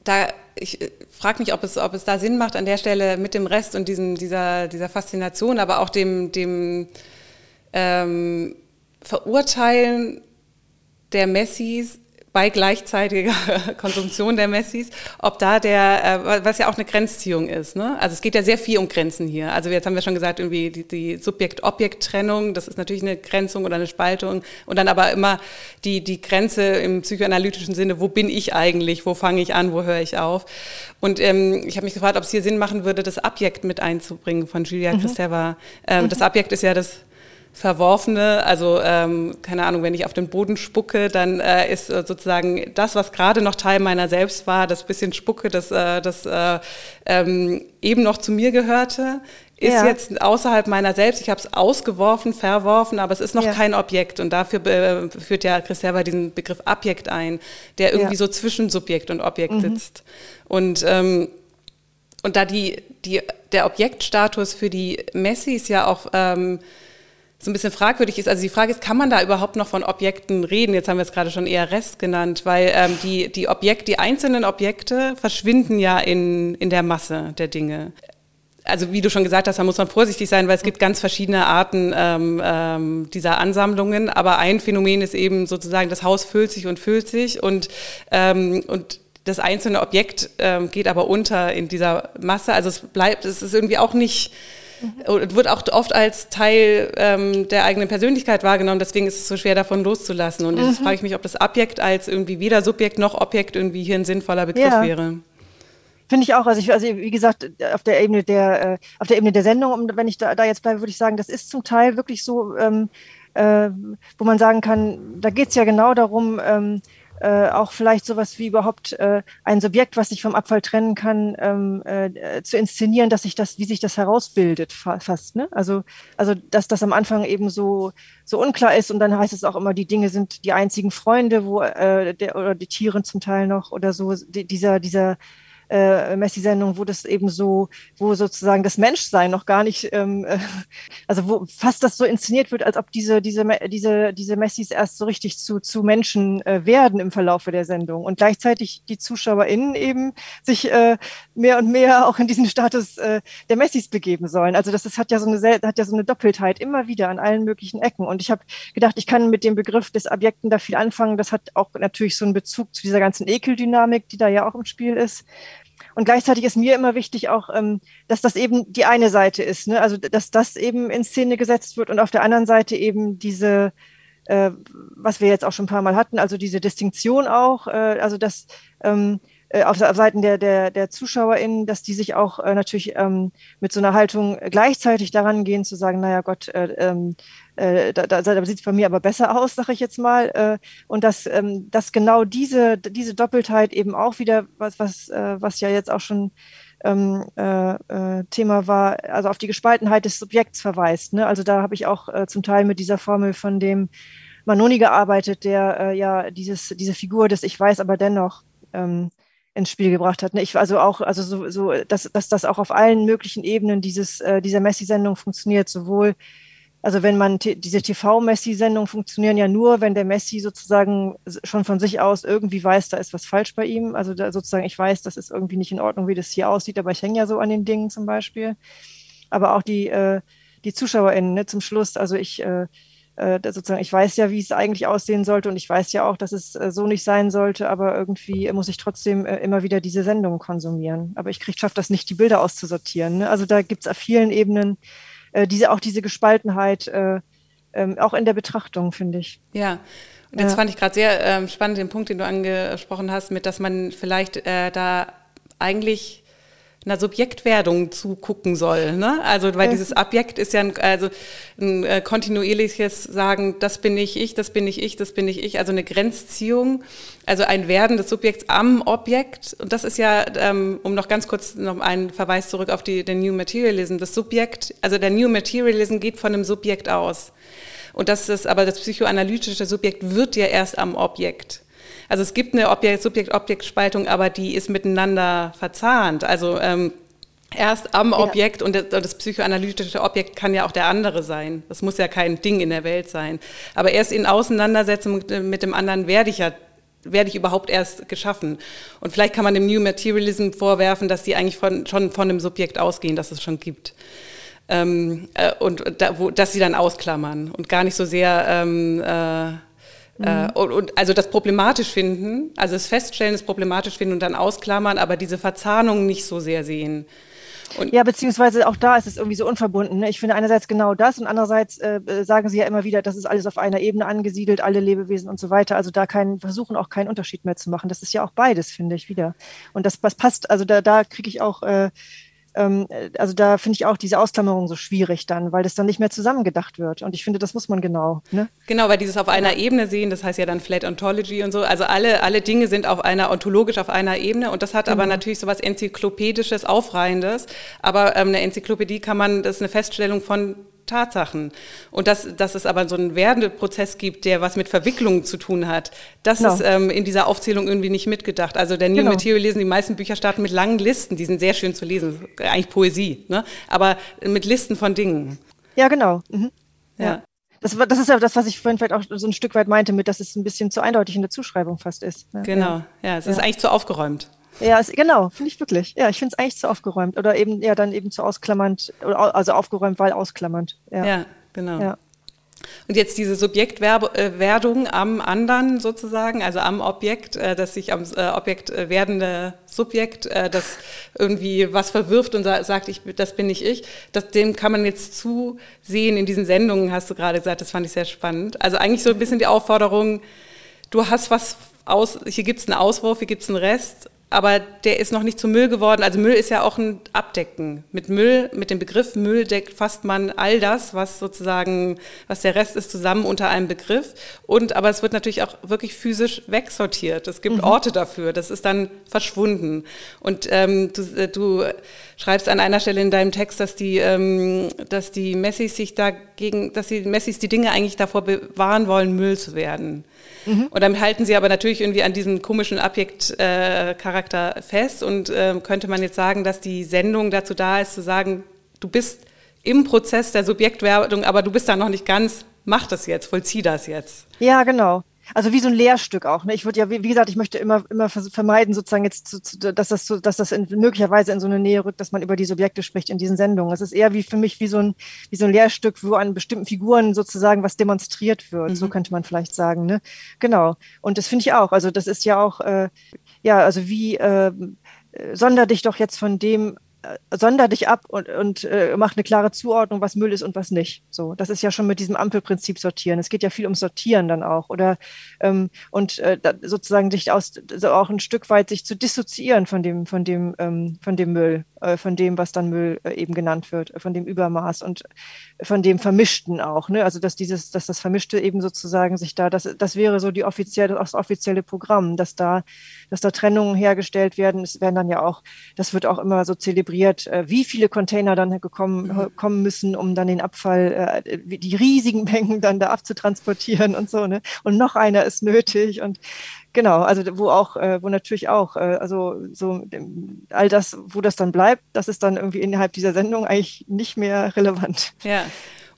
da ich äh, frage mich, ob es, ob es da Sinn macht, an der Stelle mit dem Rest und diesem, dieser, dieser Faszination, aber auch dem, dem ähm, Verurteilen der Messis bei gleichzeitiger Konsumtion der Messis, ob da der, äh, was ja auch eine Grenzziehung ist. Ne? Also es geht ja sehr viel um Grenzen hier. Also jetzt haben wir schon gesagt, irgendwie die, die Subjekt-Objekt-Trennung, das ist natürlich eine Grenzung oder eine Spaltung. Und dann aber immer die, die Grenze im psychoanalytischen Sinne, wo bin ich eigentlich, wo fange ich an, wo höre ich auf. Und ähm, ich habe mich gefragt, ob es hier Sinn machen würde, das Abjekt mit einzubringen von Julia mhm. Kristeva. Ähm, mhm. Das Abjekt ist ja das Verworfene, also ähm, keine Ahnung, wenn ich auf den Boden spucke, dann äh, ist äh, sozusagen das, was gerade noch Teil meiner selbst war, das bisschen Spucke, das, äh, das äh, ähm, eben noch zu mir gehörte, ist ja. jetzt außerhalb meiner selbst. Ich habe es ausgeworfen, verworfen, aber es ist noch ja. kein Objekt. Und dafür äh, führt ja Chris Server diesen Begriff Abjekt ein, der irgendwie ja. so zwischen Subjekt und Objekt mhm. sitzt. Und ähm, und da die, die, der Objektstatus für die Messis ja auch ähm, so ein bisschen fragwürdig ist. Also die Frage ist, kann man da überhaupt noch von Objekten reden? Jetzt haben wir es gerade schon eher Rest genannt, weil ähm, die, die, Objekt, die einzelnen Objekte verschwinden ja in, in der Masse der Dinge. Also wie du schon gesagt hast, da muss man vorsichtig sein, weil es gibt ganz verschiedene Arten ähm, ähm, dieser Ansammlungen. Aber ein Phänomen ist eben sozusagen, das Haus füllt sich und füllt sich und, ähm, und das einzelne Objekt ähm, geht aber unter in dieser Masse. Also es bleibt, es ist irgendwie auch nicht und wird auch oft als Teil ähm, der eigenen Persönlichkeit wahrgenommen. Deswegen ist es so schwer, davon loszulassen. Und mhm. jetzt frage ich mich, ob das Objekt als irgendwie weder Subjekt noch Objekt irgendwie hier ein sinnvoller Begriff ja. wäre. Finde ich auch. Also, ich, also wie gesagt, auf der Ebene der, äh, auf der Ebene der Sendung, und wenn ich da, da jetzt bleibe, würde ich sagen, das ist zum Teil wirklich so, ähm, äh, wo man sagen kann, da geht es ja genau darum, ähm, äh, auch vielleicht sowas wie überhaupt äh, ein Subjekt, was sich vom Abfall trennen kann, ähm, äh, zu inszenieren, dass sich das, wie sich das herausbildet, fa fast. Ne? Also, also dass das am Anfang eben so so unklar ist und dann heißt es auch immer, die Dinge sind die einzigen Freunde, wo äh, der oder die Tiere zum Teil noch oder so. Die, dieser dieser äh, Messi-Sendungen, wo das eben so, wo sozusagen das Menschsein noch gar nicht, ähm, äh, also wo fast das so inszeniert wird, als ob diese, diese, diese, diese Messis erst so richtig zu, zu Menschen äh, werden im Verlaufe der Sendung und gleichzeitig die ZuschauerInnen eben sich äh, mehr und mehr auch in diesen Status äh, der Messis begeben sollen. Also das, das hat ja so eine hat ja so eine Doppeltheit immer wieder an allen möglichen Ecken. Und ich habe gedacht, ich kann mit dem Begriff des Objekten da viel anfangen. Das hat auch natürlich so einen Bezug zu dieser ganzen Ekeldynamik, die da ja auch im Spiel ist. Und gleichzeitig ist mir immer wichtig auch, ähm, dass das eben die eine Seite ist, ne? also dass das eben in Szene gesetzt wird und auf der anderen Seite eben diese, äh, was wir jetzt auch schon ein paar Mal hatten, also diese Distinktion auch, äh, also dass ähm, äh, auf, auf Seiten der, der, der ZuschauerInnen, dass die sich auch äh, natürlich ähm, mit so einer Haltung gleichzeitig daran gehen, zu sagen, naja Gott, äh, ähm, äh, da, da, da sieht es bei mir aber besser aus, sage ich jetzt mal. Äh, und dass, ähm, dass genau diese, diese Doppeltheit eben auch wieder, was, was, äh, was ja jetzt auch schon ähm, äh, äh, Thema war, also auf die Gespaltenheit des Subjekts verweist. Ne? Also da habe ich auch äh, zum Teil mit dieser Formel von dem Manoni gearbeitet, der äh, ja dieses, diese Figur des Ich weiß aber dennoch ähm, ins Spiel gebracht hat. Ne? Ich also auch, also so, so dass, dass das auch auf allen möglichen Ebenen dieses, äh, dieser Messi-Sendung funktioniert, sowohl also wenn man diese TV-Messi-Sendungen funktionieren ja nur, wenn der Messi sozusagen schon von sich aus irgendwie weiß, da ist was falsch bei ihm. Also sozusagen, ich weiß, das ist irgendwie nicht in Ordnung, wie das hier aussieht, aber ich hänge ja so an den Dingen zum Beispiel. Aber auch die, äh, die ZuschauerInnen ne, zum Schluss, also ich äh, äh, sozusagen, ich weiß ja, wie es eigentlich aussehen sollte und ich weiß ja auch, dass es äh, so nicht sein sollte, aber irgendwie muss ich trotzdem äh, immer wieder diese Sendungen konsumieren. Aber ich schafft das nicht, die Bilder auszusortieren. Ne? Also da gibt es auf vielen Ebenen äh, diese, auch diese Gespaltenheit, äh, ähm, auch in der Betrachtung, finde ich. Ja. Und jetzt ja. fand ich gerade sehr ähm, spannend den Punkt, den du angesprochen hast, mit, dass man vielleicht äh, da eigentlich einer Subjektwerdung zugucken soll. Ne? Also, weil dieses Objekt ist ja ein, also ein äh, kontinuierliches Sagen, das bin ich ich, das bin ich ich, das bin ich ich, also eine Grenzziehung, also ein Werden des Subjekts am Objekt. Und das ist ja, ähm, um noch ganz kurz noch einen Verweis zurück auf die, den New Materialism, das Subjekt, also der New Materialism geht von einem Subjekt aus. Und das ist aber das psychoanalytische Subjekt wird ja erst am Objekt. Also es gibt eine Subjekt-Objekt-Spaltung, aber die ist miteinander verzahnt. Also ähm, erst am Objekt ja. und das, das, psychoanalytische Objekt kann ja auch der andere sein. Das muss ja kein Ding in der Welt sein. Aber erst in Auseinandersetzung mit dem anderen werde ich ja werde ich überhaupt erst geschaffen. Und vielleicht kann man dem New Materialism vorwerfen, dass die eigentlich von, schon von dem Subjekt ausgehen, das es schon gibt. Ähm, äh, und da, wo, dass sie dann ausklammern und gar nicht so sehr ähm, äh, äh, mhm. und, und, also das problematisch finden, also das Feststellen, das problematisch finden und dann ausklammern, aber diese Verzahnung nicht so sehr sehen. Und ja, beziehungsweise auch da ist es irgendwie so unverbunden. Ne? Ich finde einerseits genau das und andererseits äh, sagen Sie ja immer wieder, das ist alles auf einer Ebene angesiedelt, alle Lebewesen und so weiter. Also da keinen versuchen auch keinen Unterschied mehr zu machen. Das ist ja auch beides, finde ich wieder. Und das, das passt. Also da, da kriege ich auch äh, also da finde ich auch diese Ausklammerung so schwierig dann, weil das dann nicht mehr zusammengedacht wird. Und ich finde, das muss man genau. Ne? Genau, weil dieses auf einer Ebene sehen, das heißt ja dann Flat Ontology und so. Also alle, alle Dinge sind auf einer ontologisch auf einer Ebene und das hat mhm. aber natürlich so was Enzyklopädisches, Aufreihendes. Aber ähm, eine Enzyklopädie kann man, das ist eine Feststellung von Tatsachen. Und dass, dass es aber so einen werdenden Prozess gibt, der was mit Verwicklungen zu tun hat, das genau. ist ähm, in dieser Aufzählung irgendwie nicht mitgedacht. Also der New genau. Material lesen, die meisten Bücher starten mit langen Listen, die sind sehr schön zu lesen, eigentlich Poesie, ne? aber mit Listen von Dingen. Ja, genau. Mhm. ja. ja. Das, das, ist ja das, was ich vorhin vielleicht auch so ein Stück weit meinte, mit, dass es ein bisschen zu eindeutig in der Zuschreibung fast ist. Ne? Genau, ja, es ja. ist eigentlich zu aufgeräumt. Ja, es, genau, finde ich wirklich. Ja, ich finde es eigentlich zu aufgeräumt oder eben ja dann eben zu ausklammernd, also aufgeräumt, weil ausklammernd. Ja, ja genau. Ja. Und jetzt diese Subjektwerdung am anderen sozusagen, also am Objekt, äh, das sich am äh, Objekt äh, werdende Subjekt, das irgendwie was verwirft und sagt, ich, das bin nicht ich, das, dem kann man jetzt zusehen in diesen Sendungen, hast du gerade gesagt, das fand ich sehr spannend. Also eigentlich so ein bisschen die Aufforderung, du hast was aus, hier gibt es einen Auswurf, hier gibt es einen Rest aber der ist noch nicht zu Müll geworden. Also Müll ist ja auch ein Abdecken. Mit Müll, mit dem Begriff Müll deckt fasst man all das, was sozusagen, was der Rest ist, zusammen unter einem Begriff. Und aber es wird natürlich auch wirklich physisch wegsortiert. Es gibt mhm. Orte dafür. Das ist dann verschwunden. Und ähm, du, äh, du schreibst an einer Stelle in deinem Text, dass die, ähm, dass die Messis sich dagegen, dass die Messis die Dinge eigentlich davor bewahren wollen, Müll zu werden. Mhm. Und damit halten sie aber natürlich irgendwie an diesem komischen Objektcharakter äh, fest. Und äh, könnte man jetzt sagen, dass die Sendung dazu da ist, zu sagen, du bist im Prozess der Subjektwerdung, aber du bist da noch nicht ganz, mach das jetzt, vollzieh das jetzt. Ja, genau. Also wie so ein Lehrstück auch. Ne? Ich würde ja, wie, wie, gesagt, ich möchte immer, immer vermeiden, sozusagen jetzt, zu, zu, dass das, so, dass das in, möglicherweise in so eine Nähe rückt, dass man über die Subjekte spricht in diesen Sendungen. Es ist eher wie für mich wie so ein, wie so ein Lehrstück, wo an bestimmten Figuren sozusagen was demonstriert wird. Mhm. So könnte man vielleicht sagen. Ne? Genau. Und das finde ich auch. Also das ist ja auch, äh, ja, also wie äh, sonder dich doch jetzt von dem sonder dich ab und, und äh, mach eine klare Zuordnung, was Müll ist und was nicht. So, das ist ja schon mit diesem Ampelprinzip sortieren. Es geht ja viel um Sortieren dann auch oder ähm, und äh, sozusagen sich aus so auch ein Stück weit sich zu dissoziieren von dem von dem ähm, von dem Müll, äh, von dem was dann Müll äh, eben genannt wird, von dem Übermaß und von dem Vermischten auch. Ne? Also dass dieses, dass das Vermischte eben sozusagen sich da, das das wäre so die offizielle das offizielle Programm, dass da dass da Trennungen hergestellt werden. Es werden dann ja auch, das wird auch immer so zelebriert zelebriert, äh, wie viele Container dann gekommen, mhm. kommen müssen, um dann den Abfall, äh, die riesigen Mengen dann da abzutransportieren und so. Ne? Und noch einer ist nötig und genau, also wo auch, äh, wo natürlich auch, also so all das, wo das dann bleibt, das ist dann irgendwie innerhalb dieser Sendung eigentlich nicht mehr relevant. Ja.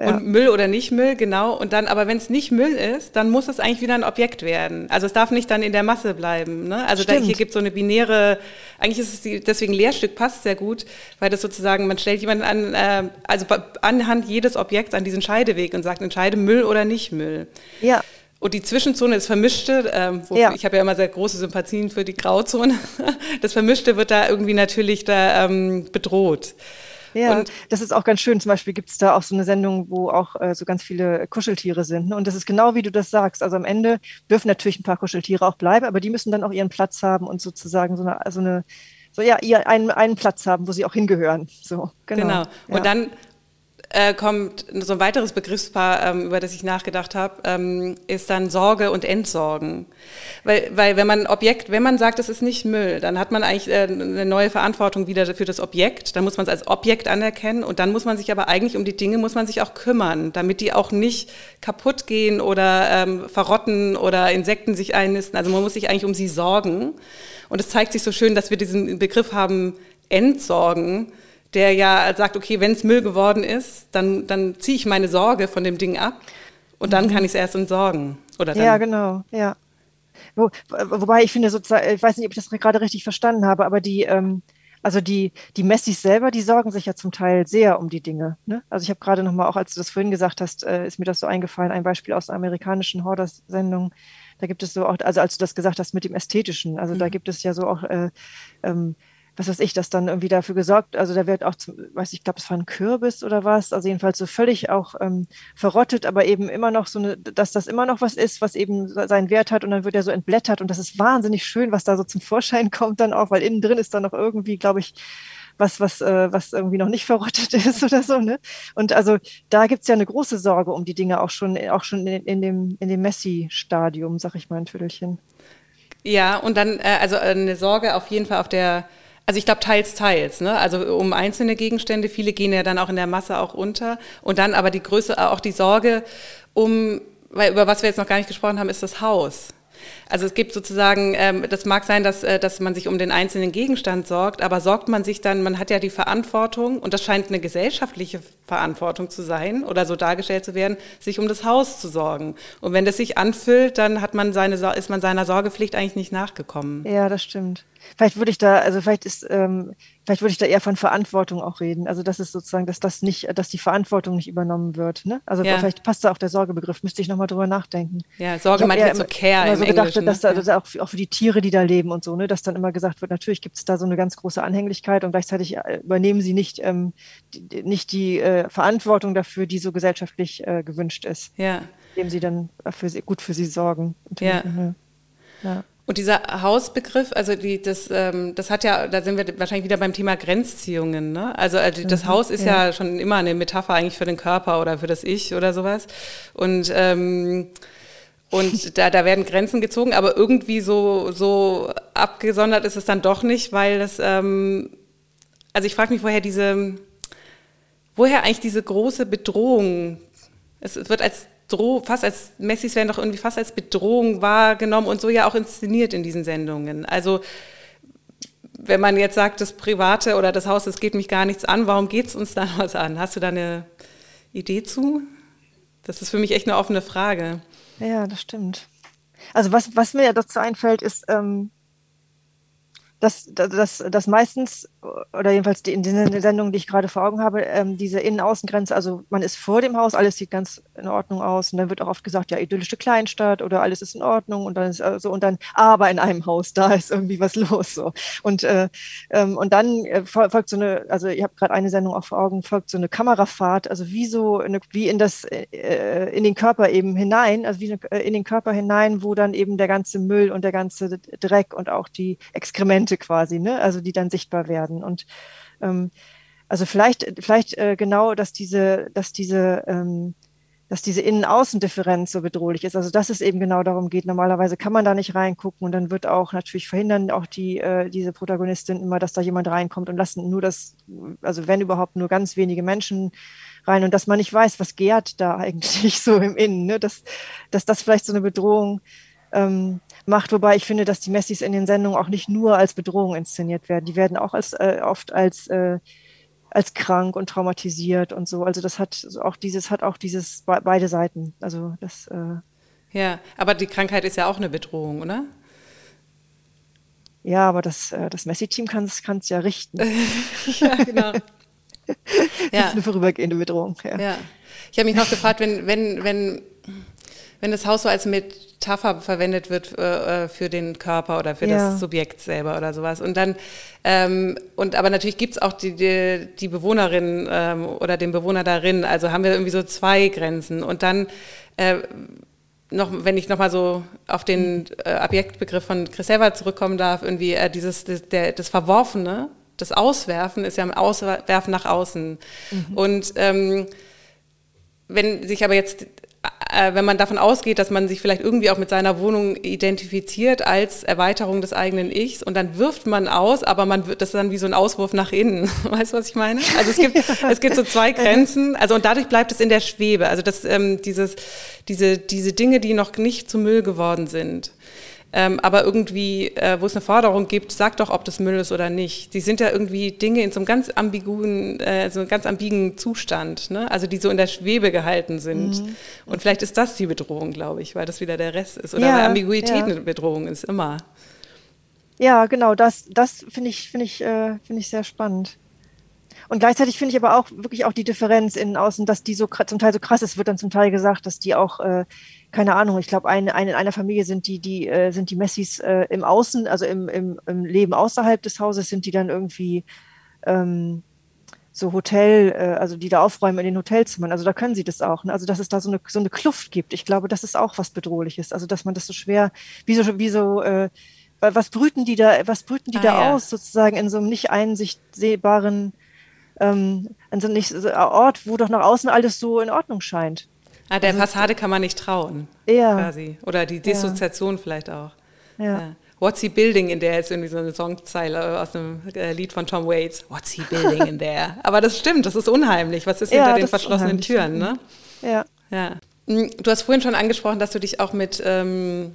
Ja. Und Müll oder nicht Müll, genau. Und dann, aber wenn es nicht Müll ist, dann muss es eigentlich wieder ein Objekt werden. Also es darf nicht dann in der Masse bleiben. Ne? Also da, hier gibt es so eine binäre, eigentlich ist es die, deswegen Lehrstück passt sehr gut, weil das sozusagen, man stellt jemanden an, äh, also anhand jedes Objekts an diesen Scheideweg und sagt, entscheide Müll oder nicht Müll. Ja. Und die Zwischenzone, das Vermischte, ähm, ja. ich habe ja immer sehr große Sympathien für die Grauzone, das Vermischte wird da irgendwie natürlich da ähm, bedroht. Ja, und das ist auch ganz schön. Zum Beispiel gibt es da auch so eine Sendung, wo auch äh, so ganz viele Kuscheltiere sind. Ne? Und das ist genau wie du das sagst. Also am Ende dürfen natürlich ein paar Kuscheltiere auch bleiben, aber die müssen dann auch ihren Platz haben und sozusagen so eine, so eine so ja, ihr einen, einen Platz haben, wo sie auch hingehören. So, genau. genau. Und ja. dann äh, kommt so ein weiteres Begriffspaar, ähm, über das ich nachgedacht habe, ähm, ist dann Sorge und Entsorgen. Weil, weil wenn man Objekt, wenn man sagt, es ist nicht Müll, dann hat man eigentlich äh, eine neue Verantwortung wieder für das Objekt. Dann muss man es als Objekt anerkennen und dann muss man sich aber eigentlich um die Dinge muss man sich auch kümmern, damit die auch nicht kaputt gehen oder ähm, verrotten oder Insekten sich einnisten. Also man muss sich eigentlich um sie sorgen. Und es zeigt sich so schön, dass wir diesen Begriff haben, Entsorgen der ja sagt, okay, wenn es Müll geworden ist, dann, dann ziehe ich meine Sorge von dem Ding ab und dann kann ich es erst entsorgen. Oder ja, genau, ja. Wo, wobei ich finde sozusagen, ich weiß nicht, ob ich das gerade richtig verstanden habe, aber die, ähm, also die, die Messis selber, die sorgen sich ja zum Teil sehr um die Dinge. Ne? Also ich habe gerade nochmal, auch als du das vorhin gesagt hast, äh, ist mir das so eingefallen, ein Beispiel aus der amerikanischen Hoarders-Sendung. Da gibt es so auch, also als du das gesagt hast mit dem Ästhetischen, also mhm. da gibt es ja so auch äh, ähm, was weiß ich, das dann irgendwie dafür gesorgt, also da wird auch, zum, weiß ich, glaube, es war ein Kürbis oder was, also jedenfalls so völlig auch ähm, verrottet, aber eben immer noch so eine, dass das immer noch was ist, was eben seinen Wert hat und dann wird er so entblättert und das ist wahnsinnig schön, was da so zum Vorschein kommt dann auch, weil innen drin ist dann noch irgendwie, glaube ich, was, was, äh, was irgendwie noch nicht verrottet ist oder so. Ne? Und also da gibt's ja eine große Sorge um die Dinge auch schon, auch schon in, in dem, in dem Messi-Stadium, sag ich mal ein Tüdelchen. Ja, und dann, äh, also eine Sorge auf jeden Fall auf der also ich glaube teils, teils. Ne? Also um einzelne Gegenstände, viele gehen ja dann auch in der Masse auch unter. Und dann aber die Größe, auch die Sorge um, weil über was wir jetzt noch gar nicht gesprochen haben, ist das Haus. Also es gibt sozusagen, ähm, das mag sein, dass, äh, dass man sich um den einzelnen Gegenstand sorgt, aber sorgt man sich dann, man hat ja die Verantwortung, und das scheint eine gesellschaftliche Verantwortung zu sein oder so dargestellt zu werden, sich um das Haus zu sorgen. Und wenn das sich anfüllt, dann hat man seine, ist man seiner Sorgepflicht eigentlich nicht nachgekommen. Ja, das stimmt. Vielleicht würde ich da, also vielleicht ist, ähm, vielleicht würde ich da eher von Verantwortung auch reden. Also das ist sozusagen, dass das nicht, dass die Verantwortung nicht übernommen wird. Ne? Also ja. vielleicht passt da auch der Sorgebegriff, müsste ich nochmal drüber nachdenken. Ja, Sorge meint jetzt so Care im so gedacht, dass da, ja. auch, auch für die Tiere, die da leben und so, ne, dass dann immer gesagt wird, natürlich gibt es da so eine ganz große Anhänglichkeit und gleichzeitig äh, übernehmen sie nicht, ähm, die, nicht die äh, Verantwortung dafür, die so gesellschaftlich äh, gewünscht ist. Ja. Indem sie dann für sie, gut für sie sorgen. Ja. ja. Und dieser Hausbegriff, also die, das, ähm, das hat ja, da sind wir wahrscheinlich wieder beim Thema Grenzziehungen. Ne? Also, also das mhm, Haus ist ja. ja. schon immer eine Metapher eigentlich für den Körper oder für das Ich oder sowas. Und ähm, und da, da werden Grenzen gezogen, aber irgendwie so, so abgesondert ist es dann doch nicht, weil das, ähm, also ich frage mich, woher diese, woher eigentlich diese große Bedrohung, es wird als Droh, fast als Messis werden doch irgendwie fast als Bedrohung wahrgenommen und so ja auch inszeniert in diesen Sendungen. Also wenn man jetzt sagt, das Private oder das Haus, das geht mich gar nichts an, warum geht es uns da was an? Hast du da eine Idee zu? Das ist für mich echt eine offene Frage. Ja, das stimmt. Also was, was mir dazu einfällt, ist, ähm, dass, dass, dass meistens, oder jedenfalls in den Sendungen, die ich gerade vor Augen habe, ähm, diese Innen-Außengrenze, also man ist vor dem Haus, alles sieht ganz in Ordnung aus und dann wird auch oft gesagt, ja, idyllische Kleinstadt oder alles ist in Ordnung und dann ist also, und dann, aber in einem Haus, da ist irgendwie was los so. Und, äh, ähm, und dann äh, folgt so eine, also ich habe gerade eine Sendung auch vor Augen, folgt so eine Kamerafahrt, also wie so, eine, wie in das, äh, in den Körper eben hinein, also wie in den Körper hinein, wo dann eben der ganze Müll und der ganze Dreck und auch die Exkremente Punkte quasi, ne? also die dann sichtbar werden. Und ähm, also vielleicht, vielleicht äh, genau, dass diese, dass diese, ähm, dass diese Innen-Außen-Differenz so bedrohlich ist. Also dass es eben genau darum geht. Normalerweise kann man da nicht reingucken und dann wird auch natürlich verhindern auch die äh, diese Protagonistin immer, dass da jemand reinkommt und lassen nur das, also wenn überhaupt nur ganz wenige Menschen rein und dass man nicht weiß, was gärt da eigentlich so im Innen. Ne? Dass, dass das vielleicht so eine Bedrohung ähm, macht, wobei ich finde, dass die Messis in den Sendungen auch nicht nur als Bedrohung inszeniert werden. Die werden auch als, äh, oft als, äh, als krank und traumatisiert und so. Also das hat auch dieses, hat auch dieses beide Seiten. Also das äh, Ja, aber die Krankheit ist ja auch eine Bedrohung, oder? Ja, aber das, äh, das Messi-Team kann es ja richten. ja, genau. das ja. ist eine vorübergehende Bedrohung. Ja. ja. Ich habe mich noch gefragt, wenn, wenn, wenn, wenn das Haus so als Metapher verwendet wird äh, äh, für den Körper oder für ja. das Subjekt selber oder sowas. Und dann, ähm, und aber natürlich gibt es auch die, die, die Bewohnerin ähm, oder den Bewohner darin. Also haben wir irgendwie so zwei Grenzen. Und dann äh, noch, wenn ich nochmal so auf den äh, Objektbegriff von Chris Evert zurückkommen darf, irgendwie äh, dieses das, der, das Verworfene, das Auswerfen ist ja ein Auswerfen nach außen. Mhm. Und ähm, wenn sich aber jetzt wenn man davon ausgeht, dass man sich vielleicht irgendwie auch mit seiner Wohnung identifiziert als Erweiterung des eigenen Ichs und dann wirft man aus, aber man wird das ist dann wie so ein Auswurf nach innen. Weißt du, was ich meine? Also es gibt, es gibt so zwei Grenzen, also und dadurch bleibt es in der Schwebe. Also das, ähm, dieses, diese, diese Dinge, die noch nicht zu Müll geworden sind. Ähm, aber irgendwie, äh, wo es eine Forderung gibt, sag doch, ob das Müll ist oder nicht. Die sind ja irgendwie Dinge in so einem ganz ambiguren, äh, so einem ganz ambigen Zustand, ne? also die so in der Schwebe gehalten sind. Mhm. Und vielleicht ist das die Bedrohung, glaube ich, weil das wieder der Rest ist. Oder ja, Ambiguität ja. eine Bedrohung ist immer. Ja, genau, das, das finde ich, finde ich, äh, finde ich sehr spannend. Und gleichzeitig finde ich aber auch wirklich auch die Differenz innen außen, dass die so zum Teil so krass ist, wird dann zum Teil gesagt, dass die auch äh, keine Ahnung, ich glaube, ein, ein, in einer Familie sind die, die, äh, sind die Messis äh, im Außen, also im, im, im, Leben außerhalb des Hauses, sind die dann irgendwie ähm, so Hotel, äh, also die da aufräumen in den Hotelzimmern. Also da können sie das auch. Ne? Also dass es da so eine, so eine Kluft gibt. Ich glaube, das ist auch was Bedrohliches. Also dass man das so schwer, wie so, wie so äh, was brüten die da, was brüten die ah, da ja. aus, sozusagen in so einem nicht einsehbaren ähm, in so nicht so Ort, wo doch nach außen alles so in Ordnung scheint. Ah, der also, Fassade kann man nicht trauen. Ja. Quasi. Oder die Dissoziation ja. vielleicht auch. Ja. ja. What's he building in there ist irgendwie so eine Songzeile aus einem äh, Lied von Tom Waits. What's he building in there? Aber das stimmt, das ist unheimlich. Was ist ja, hinter den verschlossenen Türen, ne? Ja. ja. Hm, du hast vorhin schon angesprochen, dass du dich auch mit ähm,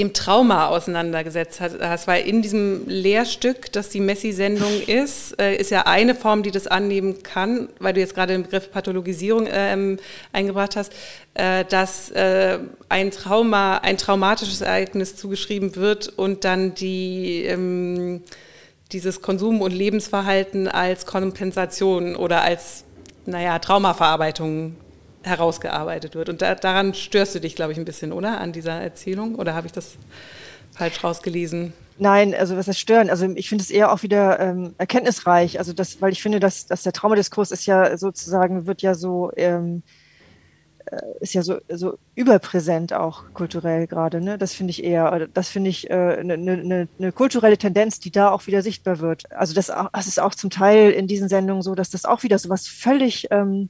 dem Trauma auseinandergesetzt hast, weil in diesem Lehrstück, das die Messi-Sendung ist, äh, ist ja eine Form, die das annehmen kann, weil du jetzt gerade den Begriff Pathologisierung ähm, eingebracht hast, äh, dass äh, ein Trauma, ein traumatisches Ereignis zugeschrieben wird und dann die ähm, dieses Konsum- und Lebensverhalten als Kompensation oder als naja, Traumaverarbeitung herausgearbeitet wird. Und da, daran störst du dich, glaube ich, ein bisschen, oder? An dieser Erzählung? Oder habe ich das falsch rausgelesen? Nein, also was das stören? Also ich finde es eher auch wieder ähm, erkenntnisreich. Also das, weil ich finde, dass, dass der Traumadiskurs ist ja sozusagen, wird ja so, ähm, äh, ist ja so, so überpräsent auch kulturell gerade. Ne? Das finde ich eher, das finde ich eine äh, ne, ne, ne kulturelle Tendenz, die da auch wieder sichtbar wird. Also das, das ist auch zum Teil in diesen Sendungen so, dass das auch wieder so was völlig ähm,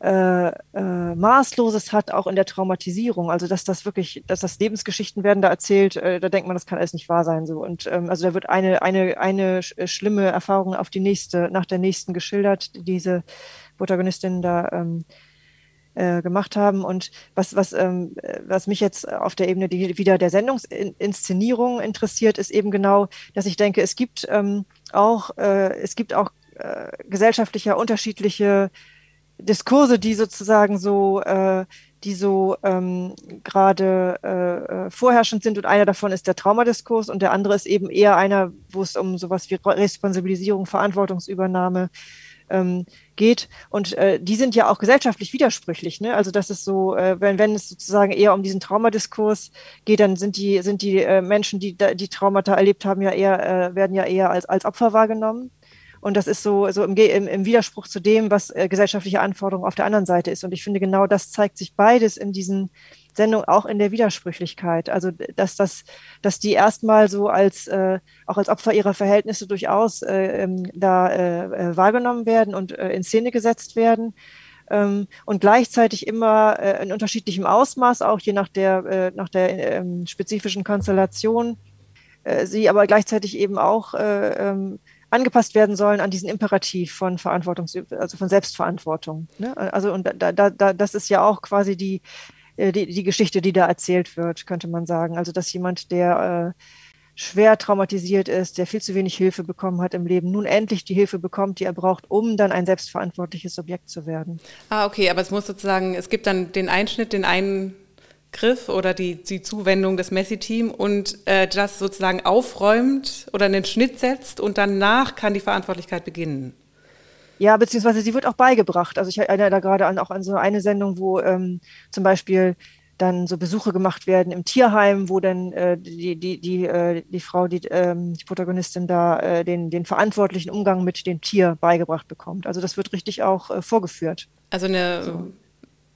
äh, äh, Maßloses hat, auch in der Traumatisierung. Also dass das wirklich, dass das Lebensgeschichten werden da erzählt, äh, da denkt man, das kann alles nicht wahr sein. So. Und ähm, also da wird eine, eine, eine äh, schlimme Erfahrung auf die nächste, nach der nächsten geschildert, die diese Protagonistin da ähm, äh, gemacht haben. Und was, was, ähm, was mich jetzt auf der Ebene die, wieder der Sendungsinszenierung interessiert, ist eben genau, dass ich denke, es gibt ähm, auch, äh, es gibt auch gesellschaftlicher unterschiedliche Diskurse, die sozusagen so, äh, die so ähm, gerade äh, äh, vorherrschend sind. Und einer davon ist der Traumadiskurs und der andere ist eben eher einer, wo es um sowas wie Responsibilisierung, Verantwortungsübernahme ähm, geht. Und äh, die sind ja auch gesellschaftlich widersprüchlich. Ne? Also das ist so, äh, wenn, wenn es sozusagen eher um diesen Traumadiskurs geht, dann sind die, sind die äh, Menschen, die die Traumata erlebt haben, ja eher, äh, werden ja eher als, als Opfer wahrgenommen. Und das ist so, so im, im, im Widerspruch zu dem, was äh, gesellschaftliche Anforderungen auf der anderen Seite ist. Und ich finde, genau das zeigt sich beides in diesen Sendungen, auch in der Widersprüchlichkeit. Also, dass das, dass die erstmal so als, äh, auch als Opfer ihrer Verhältnisse durchaus äh, ähm, da äh, äh, wahrgenommen werden und äh, in Szene gesetzt werden. Ähm, und gleichzeitig immer in unterschiedlichem Ausmaß, auch je nach der, nach der ähm, spezifischen Konstellation, sie aber gleichzeitig eben auch äh, ähm, angepasst werden sollen an diesen Imperativ von Verantwortungs, also von Selbstverantwortung. Ne? Also und da, da, da, das ist ja auch quasi die, äh, die, die Geschichte, die da erzählt wird, könnte man sagen. Also dass jemand, der äh, schwer traumatisiert ist, der viel zu wenig Hilfe bekommen hat im Leben, nun endlich die Hilfe bekommt, die er braucht, um dann ein selbstverantwortliches Subjekt zu werden. Ah, okay, aber es muss sozusagen, es gibt dann den Einschnitt, den einen Griff oder die, die Zuwendung des Messi-Team und äh, das sozusagen aufräumt oder einen Schnitt setzt und danach kann die Verantwortlichkeit beginnen. Ja, beziehungsweise sie wird auch beigebracht. Also ich erinnere da gerade an, auch an so eine Sendung, wo ähm, zum Beispiel dann so Besuche gemacht werden im Tierheim, wo dann äh, die, die, die, äh, die Frau, die, ähm, die Protagonistin da äh, den, den verantwortlichen Umgang mit dem Tier beigebracht bekommt. Also das wird richtig auch äh, vorgeführt. Also eine so.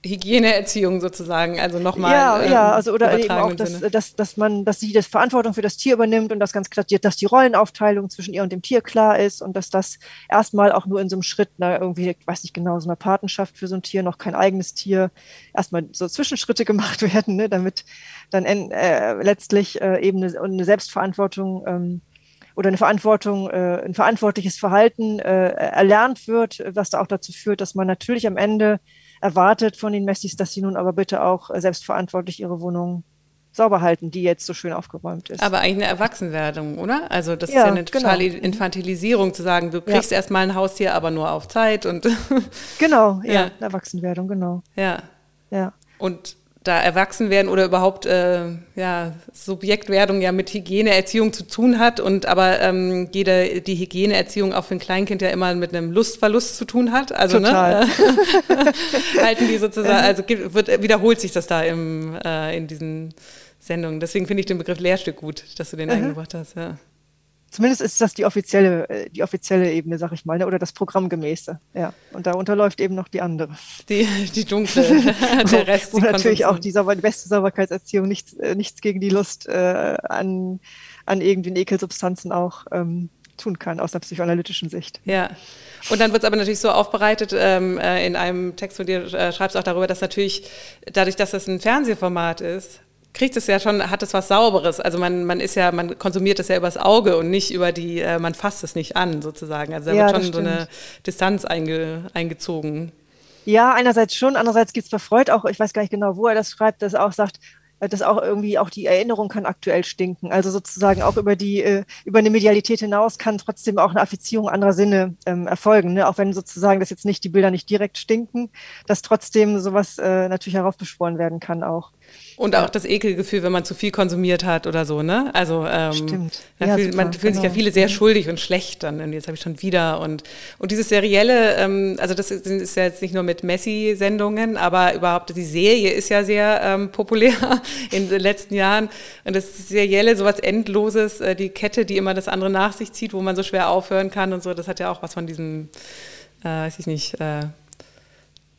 Hygieneerziehung sozusagen, also nochmal. Ja, ähm, ja, also oder eben auch, dass, dass, dass man, dass sie das Verantwortung für das Tier übernimmt und das ganz klar, dass die Rollenaufteilung zwischen ihr und dem Tier klar ist und dass das erstmal auch nur in so einem Schritt, na, irgendwie, ich weiß nicht genau, so einer Patenschaft für so ein Tier, noch kein eigenes Tier, erstmal so Zwischenschritte gemacht werden, ne, damit dann äh, letztlich äh, eben eine, eine Selbstverantwortung ähm, oder eine Verantwortung, äh, ein verantwortliches Verhalten äh, erlernt wird, was da auch dazu führt, dass man natürlich am Ende erwartet von den Messis, dass sie nun aber bitte auch selbstverantwortlich ihre Wohnung sauber halten, die jetzt so schön aufgeräumt ist. Aber eigentlich eine Erwachsenwerdung, oder? Also das ja, ist ja eine genau. totale genau. Infantilisierung, zu sagen, du kriegst ja. erstmal ein Haustier, aber nur auf Zeit und Genau, ja, ja. Erwachsenwerdung, genau. Ja. Ja. Und da erwachsen werden oder überhaupt äh, ja, Subjektwerdung ja mit Hygieneerziehung zu tun hat und aber ähm, jede, die Hygieneerziehung auch für ein Kleinkind ja immer mit einem Lustverlust zu tun hat. Also ne, Total. ne, halten die sozusagen, also wird, wiederholt sich das da im, äh, in diesen Sendungen. Deswegen finde ich den Begriff Lehrstück gut, dass du den mhm. eingebracht hast. Ja. Zumindest ist das die offizielle, äh, die offizielle Ebene, sag ich mal, ne? oder das Programmgemäße. Ja. Und darunter läuft eben noch die andere. Die, die dunkle, der Rest. wo natürlich auch die, sauber, beste Sauberkeitserziehung nichts, äh, nichts gegen die Lust äh, an, an irgendwie Ekelsubstanzen auch ähm, tun kann, aus einer psychoanalytischen Sicht. Ja. Und dann wird es aber natürlich so aufbereitet, ähm, äh, in einem Text von dir äh, schreibst du auch darüber, dass natürlich dadurch, dass das ein Fernsehformat ist, kriegt es ja schon, hat es was Sauberes. Also man, man ist ja, man konsumiert es ja übers Auge und nicht über die, äh, man fasst es nicht an sozusagen. Also da ja, wird schon so eine Distanz einge, eingezogen. Ja, einerseits schon, andererseits gibt es bei Freud auch, ich weiß gar nicht genau, wo er das schreibt, dass er auch sagt, äh, dass auch irgendwie auch die Erinnerung kann aktuell stinken. Also sozusagen auch über die, äh, über eine Medialität hinaus kann trotzdem auch eine Affizierung anderer Sinne ähm, erfolgen. Ne? Auch wenn sozusagen das jetzt nicht die Bilder nicht direkt stinken, dass trotzdem sowas äh, natürlich heraufbeschworen werden kann auch. Und auch das Ekelgefühl, wenn man zu viel konsumiert hat oder so, ne? Also ähm, Stimmt. Ja, fühlt, man fühlt genau. sich ja genau. viele sehr schuldig und schlecht dann. Und jetzt habe ich schon wieder. Und, und dieses serielle, ähm, also das ist, ist, ja jetzt nicht nur mit Messi-Sendungen, aber überhaupt die Serie ist ja sehr ähm, populär in den letzten Jahren. Und das serielle, sowas Endloses, äh, die Kette, die immer das andere nach sich zieht, wo man so schwer aufhören kann und so, das hat ja auch was von diesem, äh, weiß ich nicht, äh,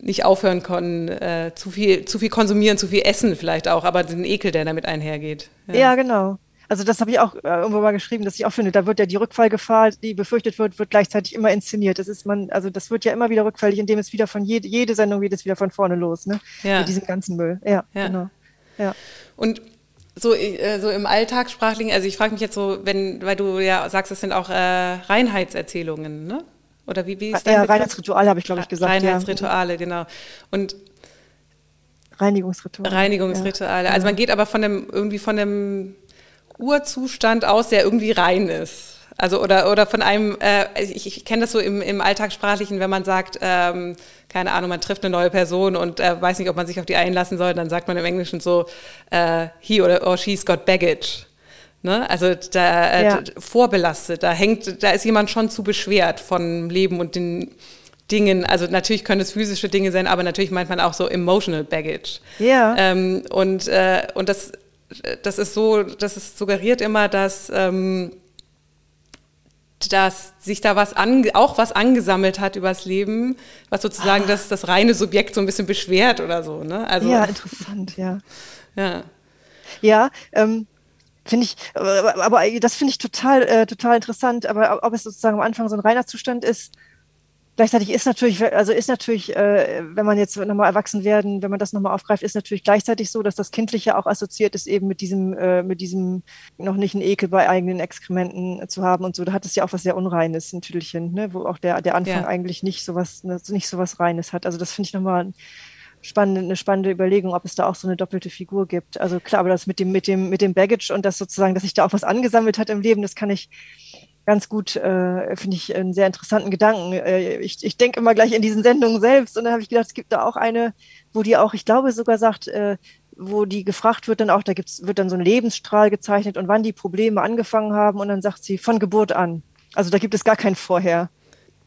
nicht aufhören können, äh, zu, viel, zu viel konsumieren, zu viel essen vielleicht auch, aber den Ekel, der damit einhergeht. Ja, ja genau. Also das habe ich auch äh, irgendwo mal geschrieben, dass ich auch finde, da wird ja die Rückfallgefahr, die befürchtet wird, wird gleichzeitig immer inszeniert. Das ist man, also das wird ja immer wieder rückfällig, indem es wieder von jede, jede Sendung geht es wieder von vorne los, ne? Ja. Mit diesem ganzen Müll. Ja, ja. genau. Ja. Und so, äh, so im Alltagssprachlichen, also ich frage mich jetzt so, wenn, weil du ja sagst, es sind auch äh, Reinheitserzählungen, ne? Oder wie, wie ist das? Ja, Reinheitsrituale habe ich, glaube ich, gesagt. Reinheitsrituale, ja. genau. Und Reinigungsrituale. Reinigungsrituale. Ja. Also man geht aber von dem, irgendwie von dem Urzustand aus, der irgendwie rein ist. Also oder, oder von einem, äh, ich, ich kenne das so im, im Alltagssprachlichen, wenn man sagt, ähm, keine Ahnung, man trifft eine neue Person und äh, weiß nicht, ob man sich auf die einlassen soll, dann sagt man im Englischen so, äh, he oder or she's got baggage. Ne? Also da äh, ja. vorbelastet, da hängt, da ist jemand schon zu beschwert von Leben und den Dingen. Also natürlich können es physische Dinge sein, aber natürlich meint man auch so emotional baggage. Ja. Ähm, und, äh, und das, das ist so, das ist suggeriert immer, dass ähm, dass sich da was an, auch was angesammelt hat übers Leben, was sozusagen ah. das, das reine Subjekt so ein bisschen beschwert oder so. Ne? Also, ja, interessant, ja. Ja, ja ähm, finde ich, aber, aber das finde ich total, äh, total interessant. Aber ob es sozusagen am Anfang so ein reiner Zustand ist, Gleichzeitig ist natürlich, also ist natürlich, äh, wenn man jetzt nochmal erwachsen werden, wenn man das nochmal aufgreift, ist natürlich gleichzeitig so, dass das Kindliche auch assoziiert ist eben mit diesem, äh, mit diesem noch nicht einen Ekel bei eigenen Exkrementen zu haben und so. Da hat es ja auch was sehr Unreines, ein Tüdelchen, ne? wo auch der, der Anfang ja. eigentlich nicht sowas, ne, nicht sowas Reines hat. Also das finde ich nochmal spannende, eine spannende Überlegung, ob es da auch so eine doppelte Figur gibt. Also klar, aber das mit dem, mit dem, mit dem Baggage und das sozusagen, dass sich da auch was angesammelt hat im Leben, das kann ich ganz gut, äh, finde ich einen sehr interessanten Gedanken. Äh, ich ich denke immer gleich in diesen Sendungen selbst und dann habe ich gedacht, es gibt da auch eine, wo die auch, ich glaube sogar sagt, äh, wo die gefragt wird, dann auch, da gibt's, wird dann so ein Lebensstrahl gezeichnet und wann die Probleme angefangen haben und dann sagt sie von Geburt an. Also da gibt es gar kein Vorher.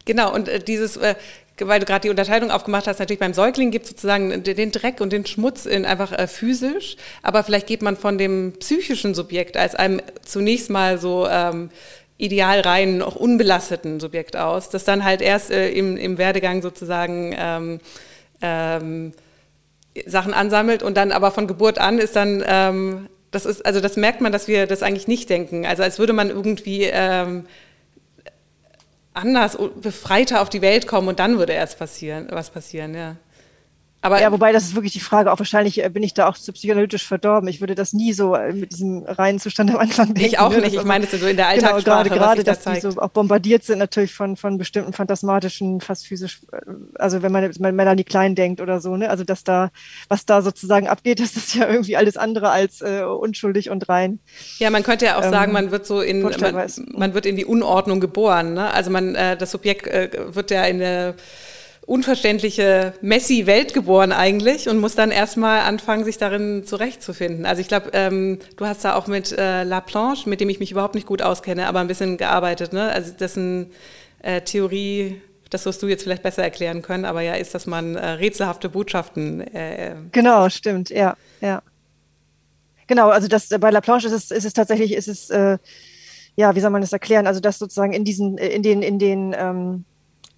Genau, und äh, dieses, äh, weil du gerade die Unterscheidung aufgemacht hast, natürlich beim Säugling gibt es sozusagen den Dreck und den Schmutz in einfach äh, physisch, aber vielleicht geht man von dem psychischen Subjekt als einem zunächst mal so ähm, ideal rein, auch unbelasteten Subjekt aus, das dann halt erst äh, im, im Werdegang sozusagen ähm, ähm, Sachen ansammelt und dann aber von Geburt an ist dann, ähm, das ist, also das merkt man, dass wir das eigentlich nicht denken. Also als würde man irgendwie ähm, anders, befreiter auf die Welt kommen und dann würde erst passieren, was passieren, ja. Aber ja, wobei das ist wirklich die Frage, auch wahrscheinlich äh, bin ich da auch zu psychoanalytisch verdorben. Ich würde das nie so äh, mit diesem reinen Zustand am Anfang denken. Ich auch ne? nicht, ich meine das so in der Alltagssprache, genau, gerade, gerade dass da die so auch bombardiert sind natürlich von, von bestimmten phantasmatischen, fast physisch, äh, also wenn man, wenn Melanie Klein denkt oder so, ne? also dass da, was da sozusagen abgeht, das ist ja irgendwie alles andere als äh, unschuldig und rein. Ja, man könnte ja auch ähm, sagen, man wird so in, man, man, wird in die Unordnung geboren, ne? also man, äh, das Subjekt äh, wird ja in der unverständliche Messi-Welt geboren eigentlich und muss dann erstmal anfangen, sich darin zurechtzufinden. Also ich glaube, ähm, du hast da auch mit äh, La mit dem ich mich überhaupt nicht gut auskenne, aber ein bisschen gearbeitet. Ne? Also dessen äh, Theorie, das wirst du jetzt vielleicht besser erklären können, aber ja, ist, dass man äh, rätselhafte Botschaften. Äh, äh, genau, stimmt, ja, ja. Genau, also das bei La Planche ist es, ist es tatsächlich, ist es, äh, ja, wie soll man das erklären? Also dass sozusagen in diesen, in den, in den ähm,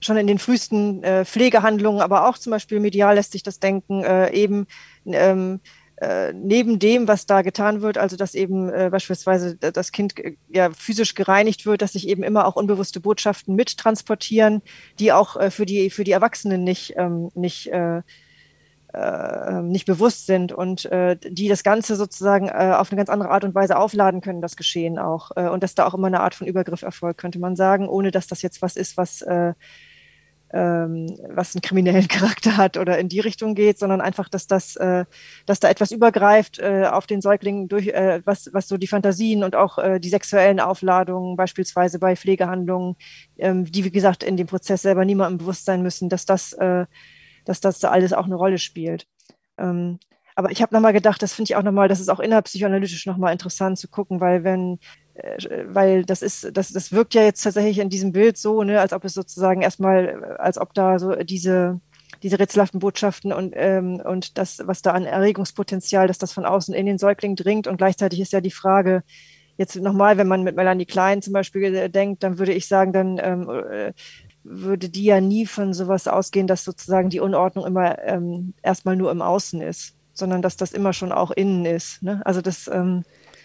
schon in den frühesten äh, Pflegehandlungen, aber auch zum Beispiel medial lässt sich das denken, äh, eben ähm, äh, neben dem, was da getan wird, also dass eben äh, beispielsweise das Kind äh, ja physisch gereinigt wird, dass sich eben immer auch unbewusste Botschaften mittransportieren, die auch äh, für die für die Erwachsenen nicht ähm, nicht äh, äh, nicht bewusst sind und äh, die das Ganze sozusagen äh, auf eine ganz andere Art und Weise aufladen können, das Geschehen auch. Äh, und dass da auch immer eine Art von Übergriff erfolgt, könnte man sagen, ohne dass das jetzt was ist, was äh, ähm, was einen kriminellen Charakter hat oder in die Richtung geht, sondern einfach, dass das, äh, dass da etwas übergreift auf den Säugling durch, was, was so die Fantasien und auch die sexuellen Aufladungen, beispielsweise bei Pflegehandlungen, ähm, die wie gesagt in dem Prozess selber niemandem bewusst sein müssen, dass das, dass das da alles auch eine Rolle spielt. Ähm, aber ich habe nochmal gedacht, das finde ich auch nochmal, das ist auch innerpsychoanalytisch nochmal interessant zu gucken, weil wenn äh, weil das ist, das, das wirkt ja jetzt tatsächlich in diesem Bild so, ne, als ob es sozusagen erstmal, als ob da so diese, diese rätselhaften Botschaften und, ähm, und das, was da an Erregungspotenzial, dass das von außen in den Säugling dringt. Und gleichzeitig ist ja die Frage, jetzt nochmal, wenn man mit Melanie Klein zum Beispiel äh, denkt, dann würde ich sagen, dann ähm, äh, würde die ja nie von sowas ausgehen, dass sozusagen die Unordnung immer ähm, erstmal nur im Außen ist, sondern dass das immer schon auch innen ist. Ne? Also das ähm,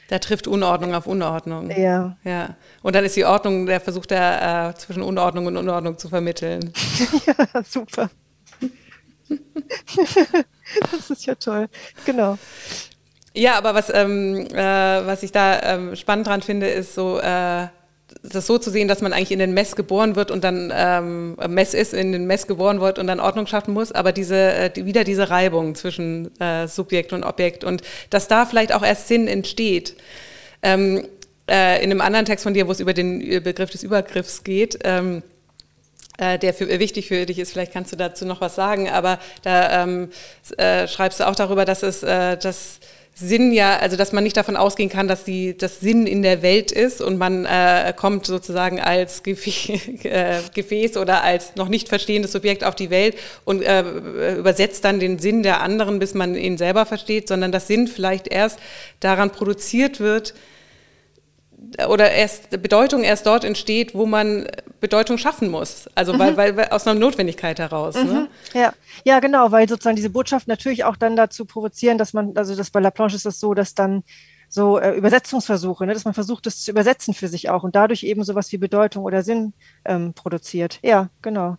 da trifft Unordnung auf Unordnung. Ja. ja. Und dann ist die Ordnung, der versucht er äh, zwischen Unordnung und Unordnung zu vermitteln. ja, super. das ist ja toll. Genau. Ja, aber was, ähm, äh, was ich da ähm, spannend dran finde, ist so, äh, das so zu sehen, dass man eigentlich in den Mess geboren wird und dann ähm, Mess ist, in den Mess geboren wird und dann Ordnung schaffen muss, aber diese äh, wieder diese Reibung zwischen äh, Subjekt und Objekt und dass da vielleicht auch erst Sinn entsteht. Ähm, äh, in einem anderen Text von dir, wo es über den Begriff des Übergriffs geht, ähm, äh, der für, wichtig für dich ist, vielleicht kannst du dazu noch was sagen, aber da ähm, äh, schreibst du auch darüber, dass es äh, das Sinn ja, also dass man nicht davon ausgehen kann, dass die, das Sinn in der Welt ist und man äh, kommt sozusagen als Gefäß, äh, Gefäß oder als noch nicht verstehendes Subjekt auf die Welt und äh, übersetzt dann den Sinn der anderen, bis man ihn selber versteht, sondern dass Sinn vielleicht erst daran produziert wird, oder erst Bedeutung erst dort entsteht, wo man Bedeutung schaffen muss. Also weil, mhm. weil, weil aus einer Notwendigkeit heraus. Ne? Mhm. Ne? Ja. ja, genau, weil sozusagen diese Botschaft natürlich auch dann dazu provozieren, dass man, also das bei La Planche ist das so, dass dann so äh, Übersetzungsversuche, ne, dass man versucht, das zu übersetzen für sich auch und dadurch eben sowas wie Bedeutung oder Sinn ähm, produziert. Ja, genau.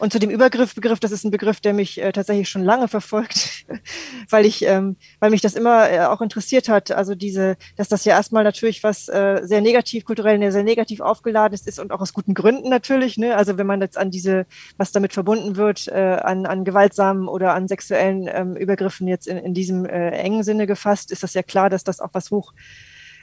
Und zu dem Übergriffbegriff, das ist ein Begriff, der mich äh, tatsächlich schon lange verfolgt, weil ich, ähm, weil mich das immer äh, auch interessiert hat. Also diese, dass das ja erstmal natürlich was äh, sehr negativ, kulturell sehr negativ aufgeladen ist, ist und auch aus guten Gründen natürlich. Ne? Also wenn man jetzt an diese, was damit verbunden wird, äh, an, an gewaltsamen oder an sexuellen ähm, Übergriffen jetzt in, in diesem äh, engen Sinne gefasst, ist das ja klar, dass das auch was hoch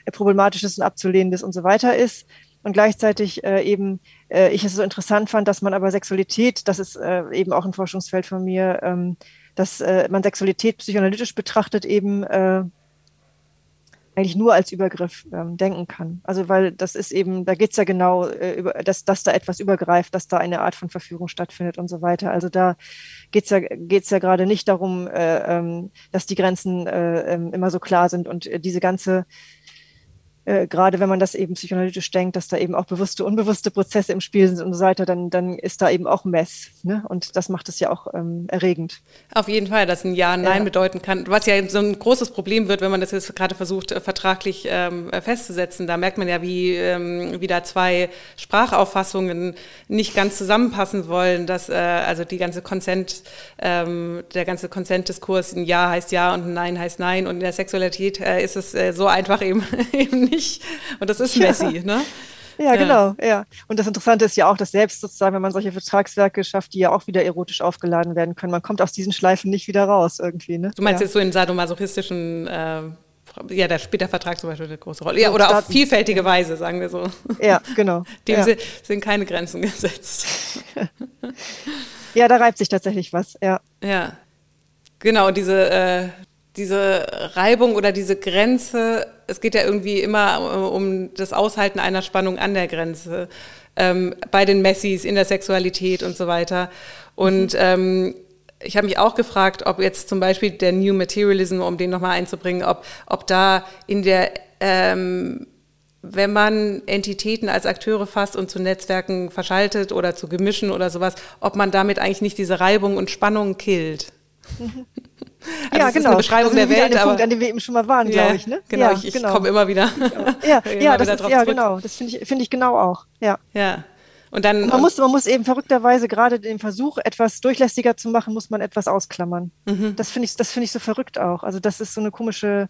äh, problematisches und abzulehnendes und so weiter ist und gleichzeitig äh, eben äh, ich es so interessant fand, dass man aber Sexualität, das ist äh, eben auch ein Forschungsfeld von mir, ähm, dass äh, man Sexualität psychoanalytisch betrachtet eben äh, eigentlich nur als Übergriff ähm, denken kann. Also weil das ist eben, da geht es ja genau äh, über, dass, dass da etwas übergreift, dass da eine Art von Verführung stattfindet und so weiter. Also da geht es ja, geht's ja gerade nicht darum, äh, ähm, dass die Grenzen äh, ähm, immer so klar sind und diese ganze äh, gerade wenn man das eben psychoanalytisch denkt, dass da eben auch bewusste, unbewusste Prozesse im Spiel sind und so weiter, dann, dann ist da eben auch Mess. Ne? Und das macht es ja auch ähm, erregend. Auf jeden Fall, dass ein Ja, Nein ja. bedeuten kann. Was ja so ein großes Problem wird, wenn man das jetzt gerade versucht, äh, vertraglich ähm, festzusetzen. Da merkt man ja, wie, ähm, wie da zwei Sprachauffassungen nicht ganz zusammenpassen wollen, dass äh, also die ganze Consent, ähm, der ganze Consent-Diskurs, ein Ja heißt Ja und ein Nein heißt Nein. Und in der Sexualität äh, ist es äh, so einfach eben, eben nicht nicht. Und das ist Messi, ja. ne? Ja, genau, ja. Und das Interessante ist ja auch, dass selbst sozusagen, wenn man solche Vertragswerke schafft, die ja auch wieder erotisch aufgeladen werden können, man kommt aus diesen Schleifen nicht wieder raus irgendwie. Ne? Du meinst ja. jetzt so in sadomasochistischen, äh, ja, da spielt der Vertrag zum Beispiel eine große Rolle. Ja, oder auf vielfältige Weise, sagen wir so. Ja, genau. Dem ja. sind keine Grenzen gesetzt. ja, da reibt sich tatsächlich was, ja. Ja. Genau, diese, äh, diese Reibung oder diese Grenze, es geht ja irgendwie immer äh, um das Aushalten einer Spannung an der Grenze, ähm, bei den Messis, in der Sexualität und so weiter. Und mhm. ähm, ich habe mich auch gefragt, ob jetzt zum Beispiel der New Materialism, um den nochmal einzubringen, ob, ob da in der, ähm, wenn man Entitäten als Akteure fasst und zu Netzwerken verschaltet oder zu Gemischen oder sowas, ob man damit eigentlich nicht diese Reibung und Spannung killt. Also ja, genau. eine Beschreibung der Welt, aber Punkt, an dem wir eben schon mal waren, ja, glaube ich. Ne? Genau, ja, ich, ich genau. komme immer wieder. Ja, ja, das ist, ja genau. Das finde ich, finde ich genau auch. Ja. Ja. Und dann. Und man, muss, man muss eben verrückterweise gerade den Versuch, etwas durchlässiger zu machen, muss man etwas ausklammern. Mhm. Das finde ich, das finde ich so verrückt auch. Also das ist so eine komische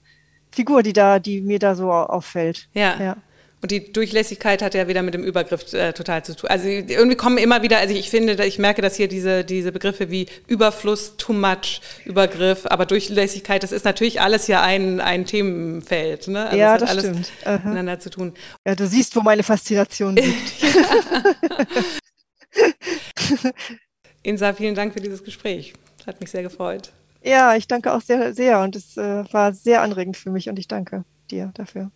Figur, die da, die mir da so auffällt. Ja. ja. Und die Durchlässigkeit hat ja wieder mit dem Übergriff äh, total zu tun. Also irgendwie kommen immer wieder, also ich finde, ich merke, dass hier diese, diese Begriffe wie Überfluss, too much, Übergriff, aber Durchlässigkeit, das ist natürlich alles ja ein, ein Themenfeld. Ne? Also ja, das alles stimmt. miteinander zu tun. Ja, du siehst, wo meine Faszination liegt. Insa, vielen Dank für dieses Gespräch. Hat mich sehr gefreut. Ja, ich danke auch sehr, sehr und es äh, war sehr anregend für mich und ich danke dir dafür.